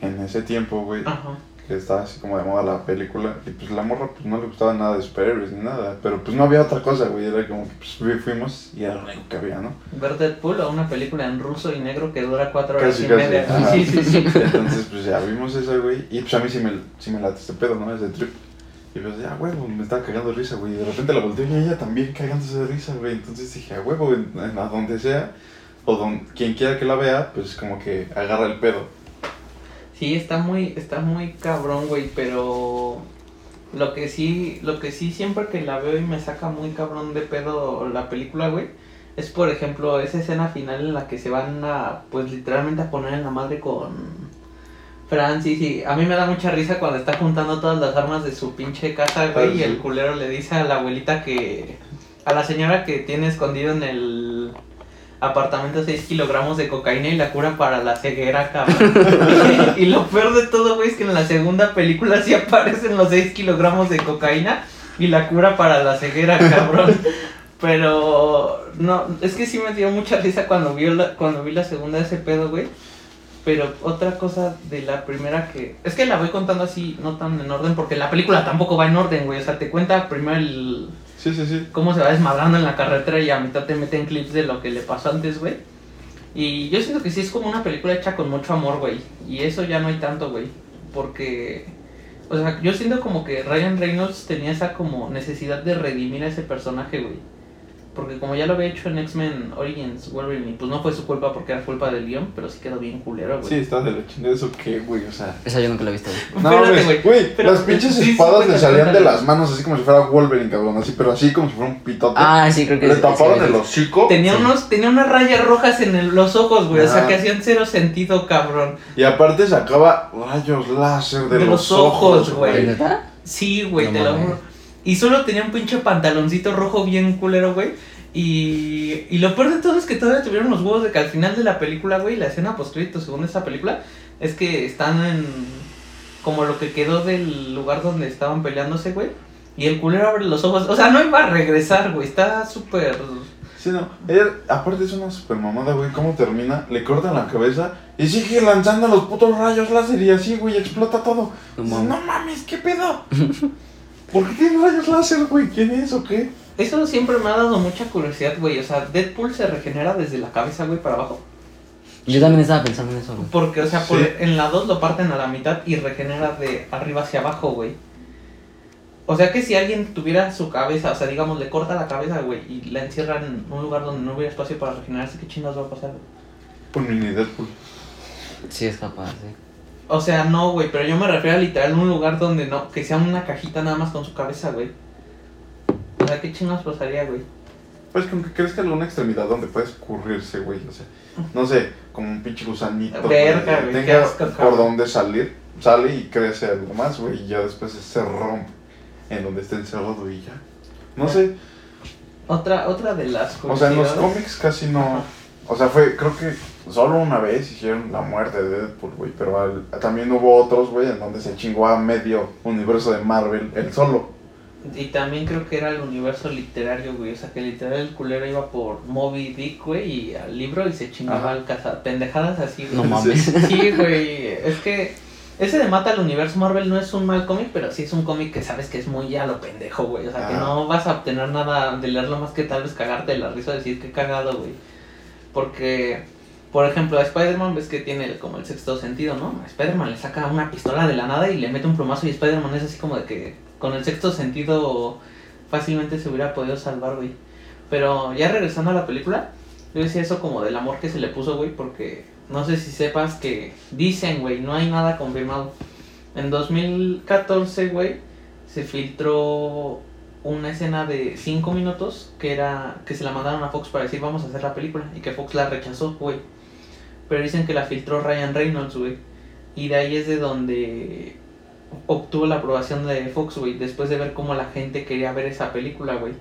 en ese tiempo, güey Ajá. que estaba así como de moda la película y pues la morra pues no le gustaba nada de superhéroes ni nada, pero pues no había otra cosa, güey, era como que pues fui- fuimos y era lo único que había, ¿no? Ver Deadpool o una película en ruso y negro que dura 4 horas Casi, y casi, media. ajá. *laughs* Sí, sí, sí. Entonces pues ya vimos esa, güey, y pues a mí sí me, sí me late este pedo, ¿no? Ese trip. Y pues ya, huevo, me estaba cagando de risa, güey, y de repente la volteé y ella también cagándose de risa, güey, entonces dije, a huevo, en, en- a donde sea, o don, quien quiera que la vea, pues como que agarra el pedo. Sí, está muy, está muy cabrón, güey, pero lo que sí, lo que sí siempre que la veo y me saca muy cabrón de pedo la película, güey, es por ejemplo esa escena final en la que se van a, pues literalmente a poner en la madre con Francis y a mí me da mucha risa cuando está juntando todas las armas de su pinche casa, güey, y el culero le dice a la abuelita que, a la señora que tiene escondido en el apartamento 6 kilogramos de cocaína y la cura para la ceguera, cabrón. *laughs* y lo peor de todo, güey, es que en la segunda película sí aparecen los 6 kilogramos de cocaína y la cura para la ceguera, cabrón. Pero no, es que sí me dio mucha risa cuando vi la, cuando vi la segunda de ese pedo, güey. Pero otra cosa de la primera que... Es que la voy contando así, no tan en orden, porque la película tampoco va en orden, güey. O sea, te cuenta primero el... Sí, sí, sí. Cómo se va desmadrando en la carretera y a mitad te meten clips de lo que le pasó antes, güey. Y yo siento que sí es como una película hecha con mucho amor, güey. Y eso ya no hay tanto, güey. Porque... O sea, yo siento como que Ryan Reynolds tenía esa como necesidad de redimir a ese personaje, güey. Porque como ya lo había hecho en X-Men Origins Wolverine, pues no fue su culpa porque era culpa del guion, pero sí quedó bien culero, güey. Sí, está de chingada eso qué, güey, o sea. Esa yo nunca la he visto. güey. No, Espérate, güey, las pinches sí, sí, espadas le cuéntale, salían de las manos así como si fuera Wolverine, cabrón, así, pero así como si fuera un pitote. Ah, sí, creo que Le sí, taparon sí, el hocico Tenía, Sí. unos, tenía unas rayas rojas en el- los ojos, güey. O sea, que hacían cero sentido, cabrón. y aparte sacaba rayos láser de, De los, los ojos, ojos, güey. Sí, güey, No te lo juro. Y solo tenía un pinche pantaloncito rojo bien culero, güey. Y, y lo peor de todo es que todavía tuvieron los huevos de que al final de la película, güey, la escena post según esa película, es que están en como lo que quedó del lugar donde estaban peleándose, güey. Y el culero abre los ojos. O sea, no iba a regresar, güey. Está súper... Sí, no. Ella, aparte es una super mamada, güey. ¿Cómo termina? Le cortan la cabeza y sigue lanzando los putos rayos láser y así, güey, explota todo. No mames. no mames, ¿qué pedo? *laughs* ¿Por qué tiene rayos láser, güey? ¿Quién es o qué? Eso siempre me ha dado mucha curiosidad, güey. O sea, Deadpool se regenera desde la cabeza, güey, para abajo. Yo también estaba pensando en eso, güey. Porque, o sea, por- Sí. en la 2 lo parten a la mitad y regenera de arriba hacia abajo, güey. O sea que si alguien tuviera su cabeza, o sea, digamos, le corta la cabeza, güey, y la encierra en un lugar donde no hubiera espacio para regenerarse, ¿qué chingados va a pasar, güey? Un mini Deadpool. Sí, es capaz, sí. O sea, no, güey, pero yo me refiero a literal un lugar donde no, que sea una cajita nada más con su cabeza, güey. O sea, ¿qué chingados pasaría, güey? Pues con que crezca alguna extremidad donde pueda escurrirse, güey. O sea, no sé, como un pinche gusanito. Verga, güey, Tenga asco, por donde salir. Sale y crece algo más, güey. Y ya después se rompe en donde está encerrado y ya. No sé. Otra, otra de las O sea, en los cómics casi no. O sea, fue, creo que solo una vez hicieron la muerte de Deadpool, güey. Pero al- también hubo otros, güey, en donde se chingó a medio universo de Marvel, él solo. Y también creo que era el universo literario, güey. O sea, que literal el culero iba por Moby Dick, güey, y al libro y se chingaba al cazar. Pendejadas así, güey. No mames. *laughs* Sí, güey. Es que ese de Mata al Universo Marvel no es un mal cómic, pero sí es un cómic que sabes que es muy ya lo pendejo, güey. O sea, que Ah. no vas a obtener nada de leerlo más que tal vez cagarte de la risa y decir que cagado, güey. Porque, por ejemplo, a Spider-Man ves que tiene como el sexto sentido, ¿no? A Spider-Man le saca una pistola de la nada y le mete un plomazo y Spider-Man es así como de que con el sexto sentido fácilmente se hubiera podido salvar, güey. Pero ya regresando a la película, yo decía eso como del amor que se le puso, güey, porque no sé si sepas que dicen, güey, no hay nada confirmado. En 2014, güey, se filtró una escena de 5 minutos que era que se la mandaron a Fox para decir vamos a hacer la película y que Fox la rechazó, güey. Pero dicen que la filtró Ryan Reynolds, güey. Y de ahí es de donde obtuvo la aprobación de Fox, güey, después de ver cómo la gente quería ver esa película, güey.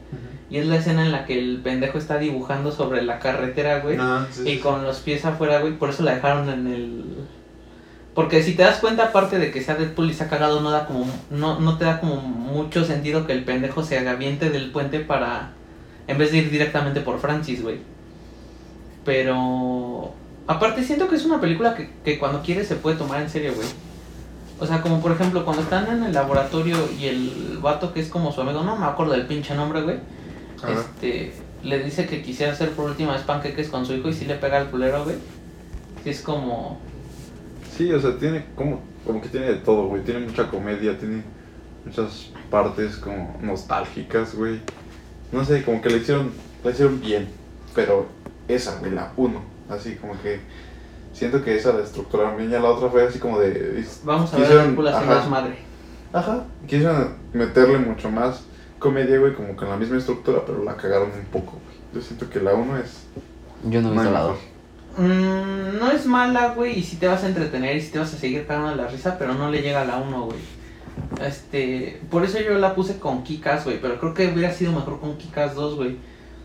Y es la escena en la que el pendejo está dibujando sobre la carretera, güey. Ah, sí, Y con los pies afuera, güey, por eso la dejaron en el... Porque si te das cuenta, aparte de que sea Deadpool y se ha cagado, no da como... No, no te da como mucho sentido que el pendejo se agaviente del puente para... En vez de ir directamente por Francis, güey. Pero... Aparte siento que es una película que, que cuando quiere se puede tomar en serio, güey. O sea, como por ejemplo, cuando están en el laboratorio y el vato que es como su amigo, no me acuerdo del pinche nombre, güey. Ajá. Este, le dice que quisiera hacer por última vez panqueques con su hijo y si le pega al culero, güey. Sí, es como. Sí, o sea, tiene como, como que tiene de todo, güey. Tiene mucha comedia, tiene muchas partes como nostálgicas, güey. No sé, como que le hicieron, la hicieron bien. Pero esa, güey, la uno. Así como que siento que esa la estructuraron bien. Ya la otra fue así como de. Vamos a ver a Deadpool haciendo ajá. Quisieron meterle mucho más comedia, güey, como con la misma estructura, pero la cagaron un poco, güey. Yo siento que la uno es. Yo no he no visto la mejor. 2. Mm, no es mala, güey, y si te vas a entretener y si te vas a seguir cagando la risa, pero no le llega a la 1, güey. Este, por eso yo la puse con Kikas, güey, pero creo que hubiera sido mejor con Kikas 2, güey.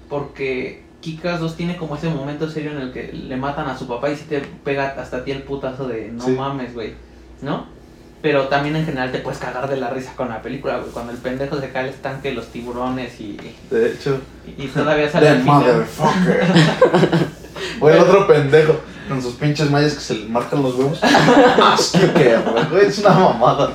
Porque Kikas 2 tiene como ese momento serio en el que le matan a su papá y si te pega hasta a ti el putazo de no Sí. mames, güey. ¿No? Pero también en general te puedes cagar de la risa con la película, güey. Cuando el pendejo se cae al estanque, los tiburones y, De hecho, y todavía *laughs* sale The motherfucker. *laughs* o el otro pendejo con sus pinches mallas que se le marcan los huevos. *laughs* Que, güey, es una mamada.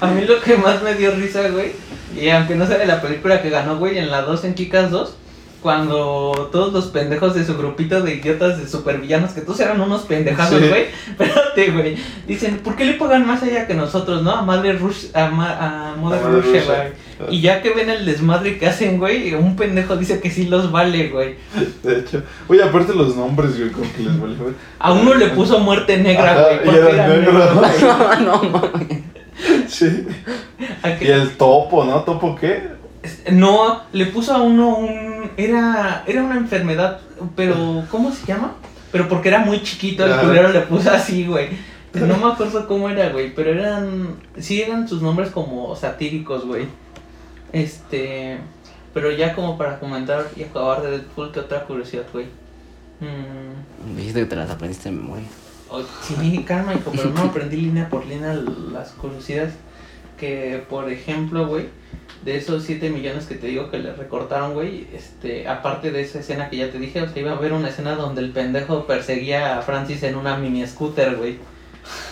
A mí lo que más me dio risa, güey, y aunque no sea de la película que ganó, güey, en la 2, en Kikas 2, cuando todos los pendejos de su grupito de idiotas de supervillanos, que todos eran unos pendejazos, Sí. güey, *laughs* espérate, güey, dicen, ¿por qué le pagan más allá que nosotros, no? A Madre Rush, a, Ma- a Mother Russia, güey. Y ya que ven el desmadre que hacen, güey, un pendejo dice que sí los vale, güey. De hecho, oye, aparte los nombres, güey, como que les vale, güey. A uno le puso muerte negra, Ajá, güey, y era negro. negro. *laughs* *laughs* no mames. Sí. Y el topo, ¿no? ¿Topo qué? No, le puso a uno un... Era, era una enfermedad, pero ¿cómo se llama? Pero porque era muy chiquito, el culero le puso así, güey. No me acuerdo cómo era, güey, pero eran... Sí eran sus nombres como satíricos, güey. Este... Pero ya como para comentar y acabar de Deadpool, ¿qué otra curiosidad, güey? Mm, Dijiste que te las aprendiste de memoria. oh, sí, calma, hijo, pero no aprendí línea por línea las curiosidades. Que, por ejemplo, güey, de esos 7 millones que te digo que le recortaron, güey, este, aparte de esa escena que ya te dije, o sea, iba a haber una escena donde el pendejo perseguía a Francis en una mini scooter, güey.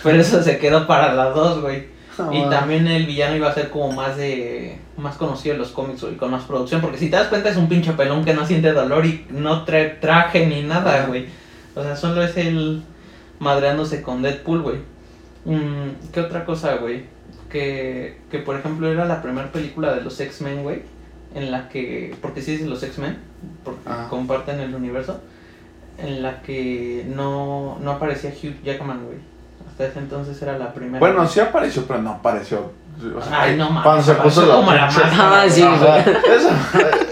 Pero eso se quedó para las dos, güey. Y también el villano iba a ser como más de más conocido en los cómics, güey, con más producción, porque si te das cuenta es un pinche pelón que no siente dolor y no trae traje ni nada, Ajá. güey. O sea, solo es él madreándose con Deadpool, güey. Mm, ¿Qué otra cosa, güey? Que, que por ejemplo era la primera película de los X-Men, güey, en la que, porque sí es los X-Men, porque Ah. comparten el universo, en la que no, no aparecía Hugh Jackman, güey. Hasta ese entonces era la primera. Bueno, sí apareció, pero no apareció. O sea, Ay, no mames, Cuando se puso la como la Ah, sí, esa,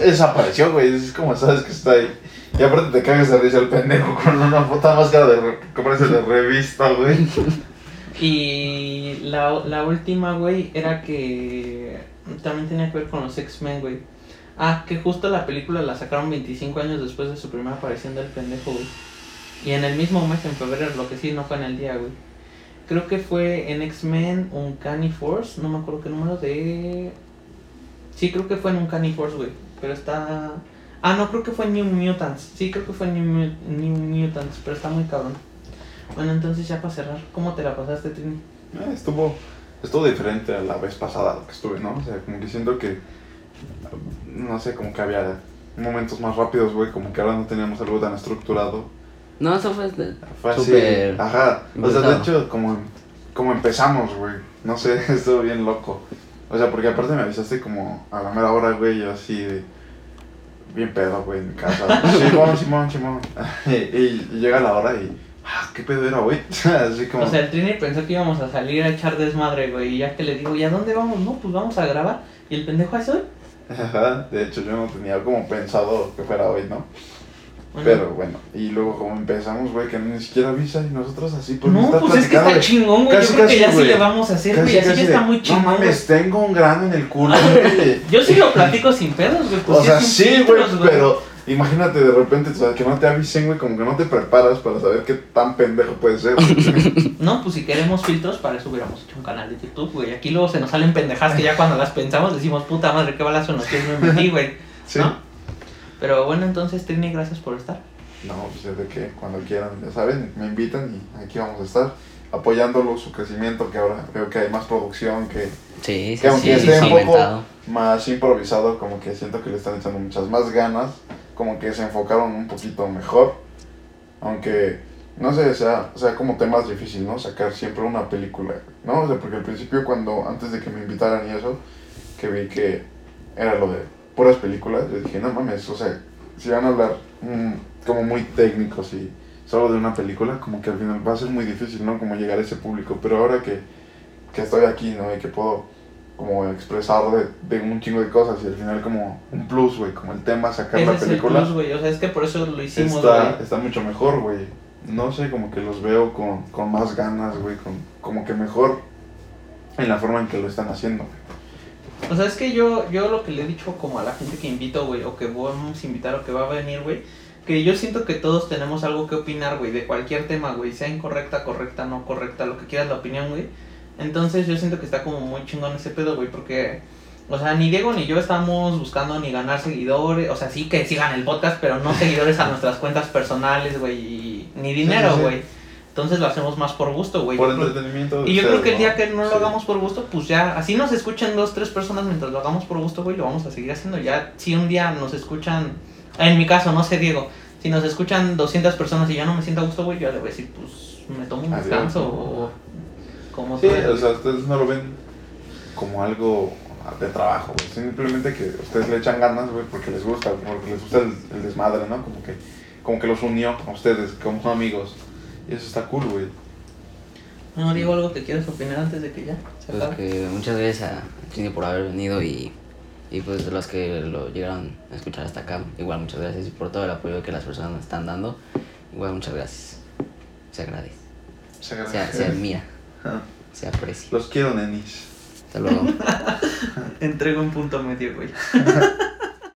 *laughs* esa apareció, güey. Es como sabes que está ahí. Y aparte te cagas de risa el pendejo con una puta máscara de, que parece de revista, güey. *laughs* Y la, la última, güey, era que también tenía que ver con los X-Men, güey. Ah, que justo la película la sacaron 25 años después de su primera aparición del pendejo, güey. Y en el mismo mes, en febrero, lo que sí no fue en el día, güey. Creo que fue en X-Men Uncanny Force, no me acuerdo qué número de... Sí, creo que fue en Uncanny Force, güey. Pero está... Ah, no, creo que fue en New Mutants. Sí, creo que fue en New, New Mutants, pero está muy cabrón. Bueno, entonces ya para cerrar, ¿cómo te la pasaste, Trini? Eh, Estuvo, estuvo diferente a la vez pasada lo que estuve, ¿no? O sea, como que siento que, no sé, como que había momentos más rápidos, güey, como que ahora no teníamos algo tan estructurado. No, eso fue. de- Fue así, Súper ajá. O sea, de hecho, como, como empezamos, güey. No sé, *laughs* estuvo bien loco. O sea, porque aparte me avisaste como a la mera hora, güey, yo así de... Bien pedo, güey, en mi casa. *laughs* Simón, Simón, Simón. *laughs* Y, y llega la hora y... Ah, ¿qué pedo era, güey? *laughs* así como... O sea, el Trini pensó que íbamos a salir a echar desmadre, güey. Y ya que le digo, ¿y a dónde vamos? No, pues vamos a grabar. Y el pendejo hace hoy. Ajá, de hecho yo no tenía como pensado que fuera hoy, ¿no? Bueno, Pero bueno, y luego como empezamos, güey, que ni siquiera avisa y nosotros así pues no, pues es que está chingón, güey. Yo creo que ya sí güey. le vamos a hacer, güey. Así ya está muy chingón. No mames, tengo un grano en el culo, *laughs* güey. Yo sí lo platico sin pedos, güey. Pues o sea, sí, güey, pero imagínate de repente, o sea, que no te avisen, güey, como que no te preparas para saber qué tan pendejo puede ser. güey. *laughs* No, pues si queremos filtros, para eso hubiéramos hecho un canal de YouTube, güey. Aquí luego se nos salen pendejadas que ya cuando las pensamos decimos, puta madre, qué balazo nos tienes me metí, güey. *laughs* sí. ¿No? Pero bueno, entonces, Trini, gracias por estar. No, pues es de que cuando quieran, ya saben, me invitan y aquí vamos a estar apoyándolo, su crecimiento, que ahora veo que hay más producción, que Sí, sí, Que aunque sí, esté un poco más improvisado, como que siento que le están echando muchas más ganas, como que se enfocaron un poquito mejor, aunque no sé, sea, sea como temas difícil, ¿no? Sacar siempre una película, ¿no? O sea, porque al principio cuando, antes de que me invitaran y eso, que vi que era lo de puras películas, yo dije, no mames, o sea, si van a hablar mm, como muy técnicos y solo de una película, como que al final va a ser muy difícil, ¿no? Como llegar a ese público, pero ahora que, que estoy aquí, ¿no? Y que puedo como expresar de, de un chingo de cosas y al final como un plus, güey, como el tema, sacar Ese la es el película, plus, güey. O sea, es que por eso lo hicimos, está, está mucho mejor, güey. No sé, como que los veo con, con más ganas, güey, con, como que mejor en la forma en que lo están haciendo. O sea, es que yo, yo lo que le he dicho como a la gente que invito, güey, o que vamos a invitar o que va a venir, güey, que yo siento que todos tenemos algo que opinar, güey, de cualquier tema, güey, sea incorrecta, correcta, no correcta, lo que quieras la opinión, güey. Entonces yo siento que está como muy chingón ese pedo, güey, porque, o sea, ni Diego ni yo estamos buscando ni ganar seguidores, o sea, sí que sigan el podcast, pero no seguidores a nuestras cuentas personales, güey, y- ni dinero, Sí, sí. güey. Entonces lo hacemos más por gusto, güey. Por entretenimiento. y yo creo que el ¿no? día que no lo Sí. hagamos por gusto, pues ya, así nos escuchan dos, tres personas mientras lo hagamos por gusto, güey, lo vamos a seguir haciendo. Ya, si un día nos escuchan, en mi caso, no sé, Diego, si nos escuchan 200 personas y ya no me siento a gusto, güey, yo le voy a decir, pues me tomo un Adiós. descanso o como Sí, o sea, ustedes no lo ven como algo de trabajo, güey. Simplemente que ustedes le echan ganas, güey, porque les gusta, porque les gusta el, el desmadre, ¿no? Como que, como que los unió a ustedes, como amigos. Y eso está cool, güey. No, Diego, algo que quieras opinar antes de que ya se Pues acabe. que muchas gracias a Chini por haber venido y, y pues de los que lo llegaron a escuchar hasta acá, igual muchas gracias y por todo el apoyo que las personas nos están dando, igual muchas gracias. Se agradece, Se se, agradece. se admira, Se aprecia. Los quiero, nenis. Hasta luego. *laughs* Entrego un punto medio, güey.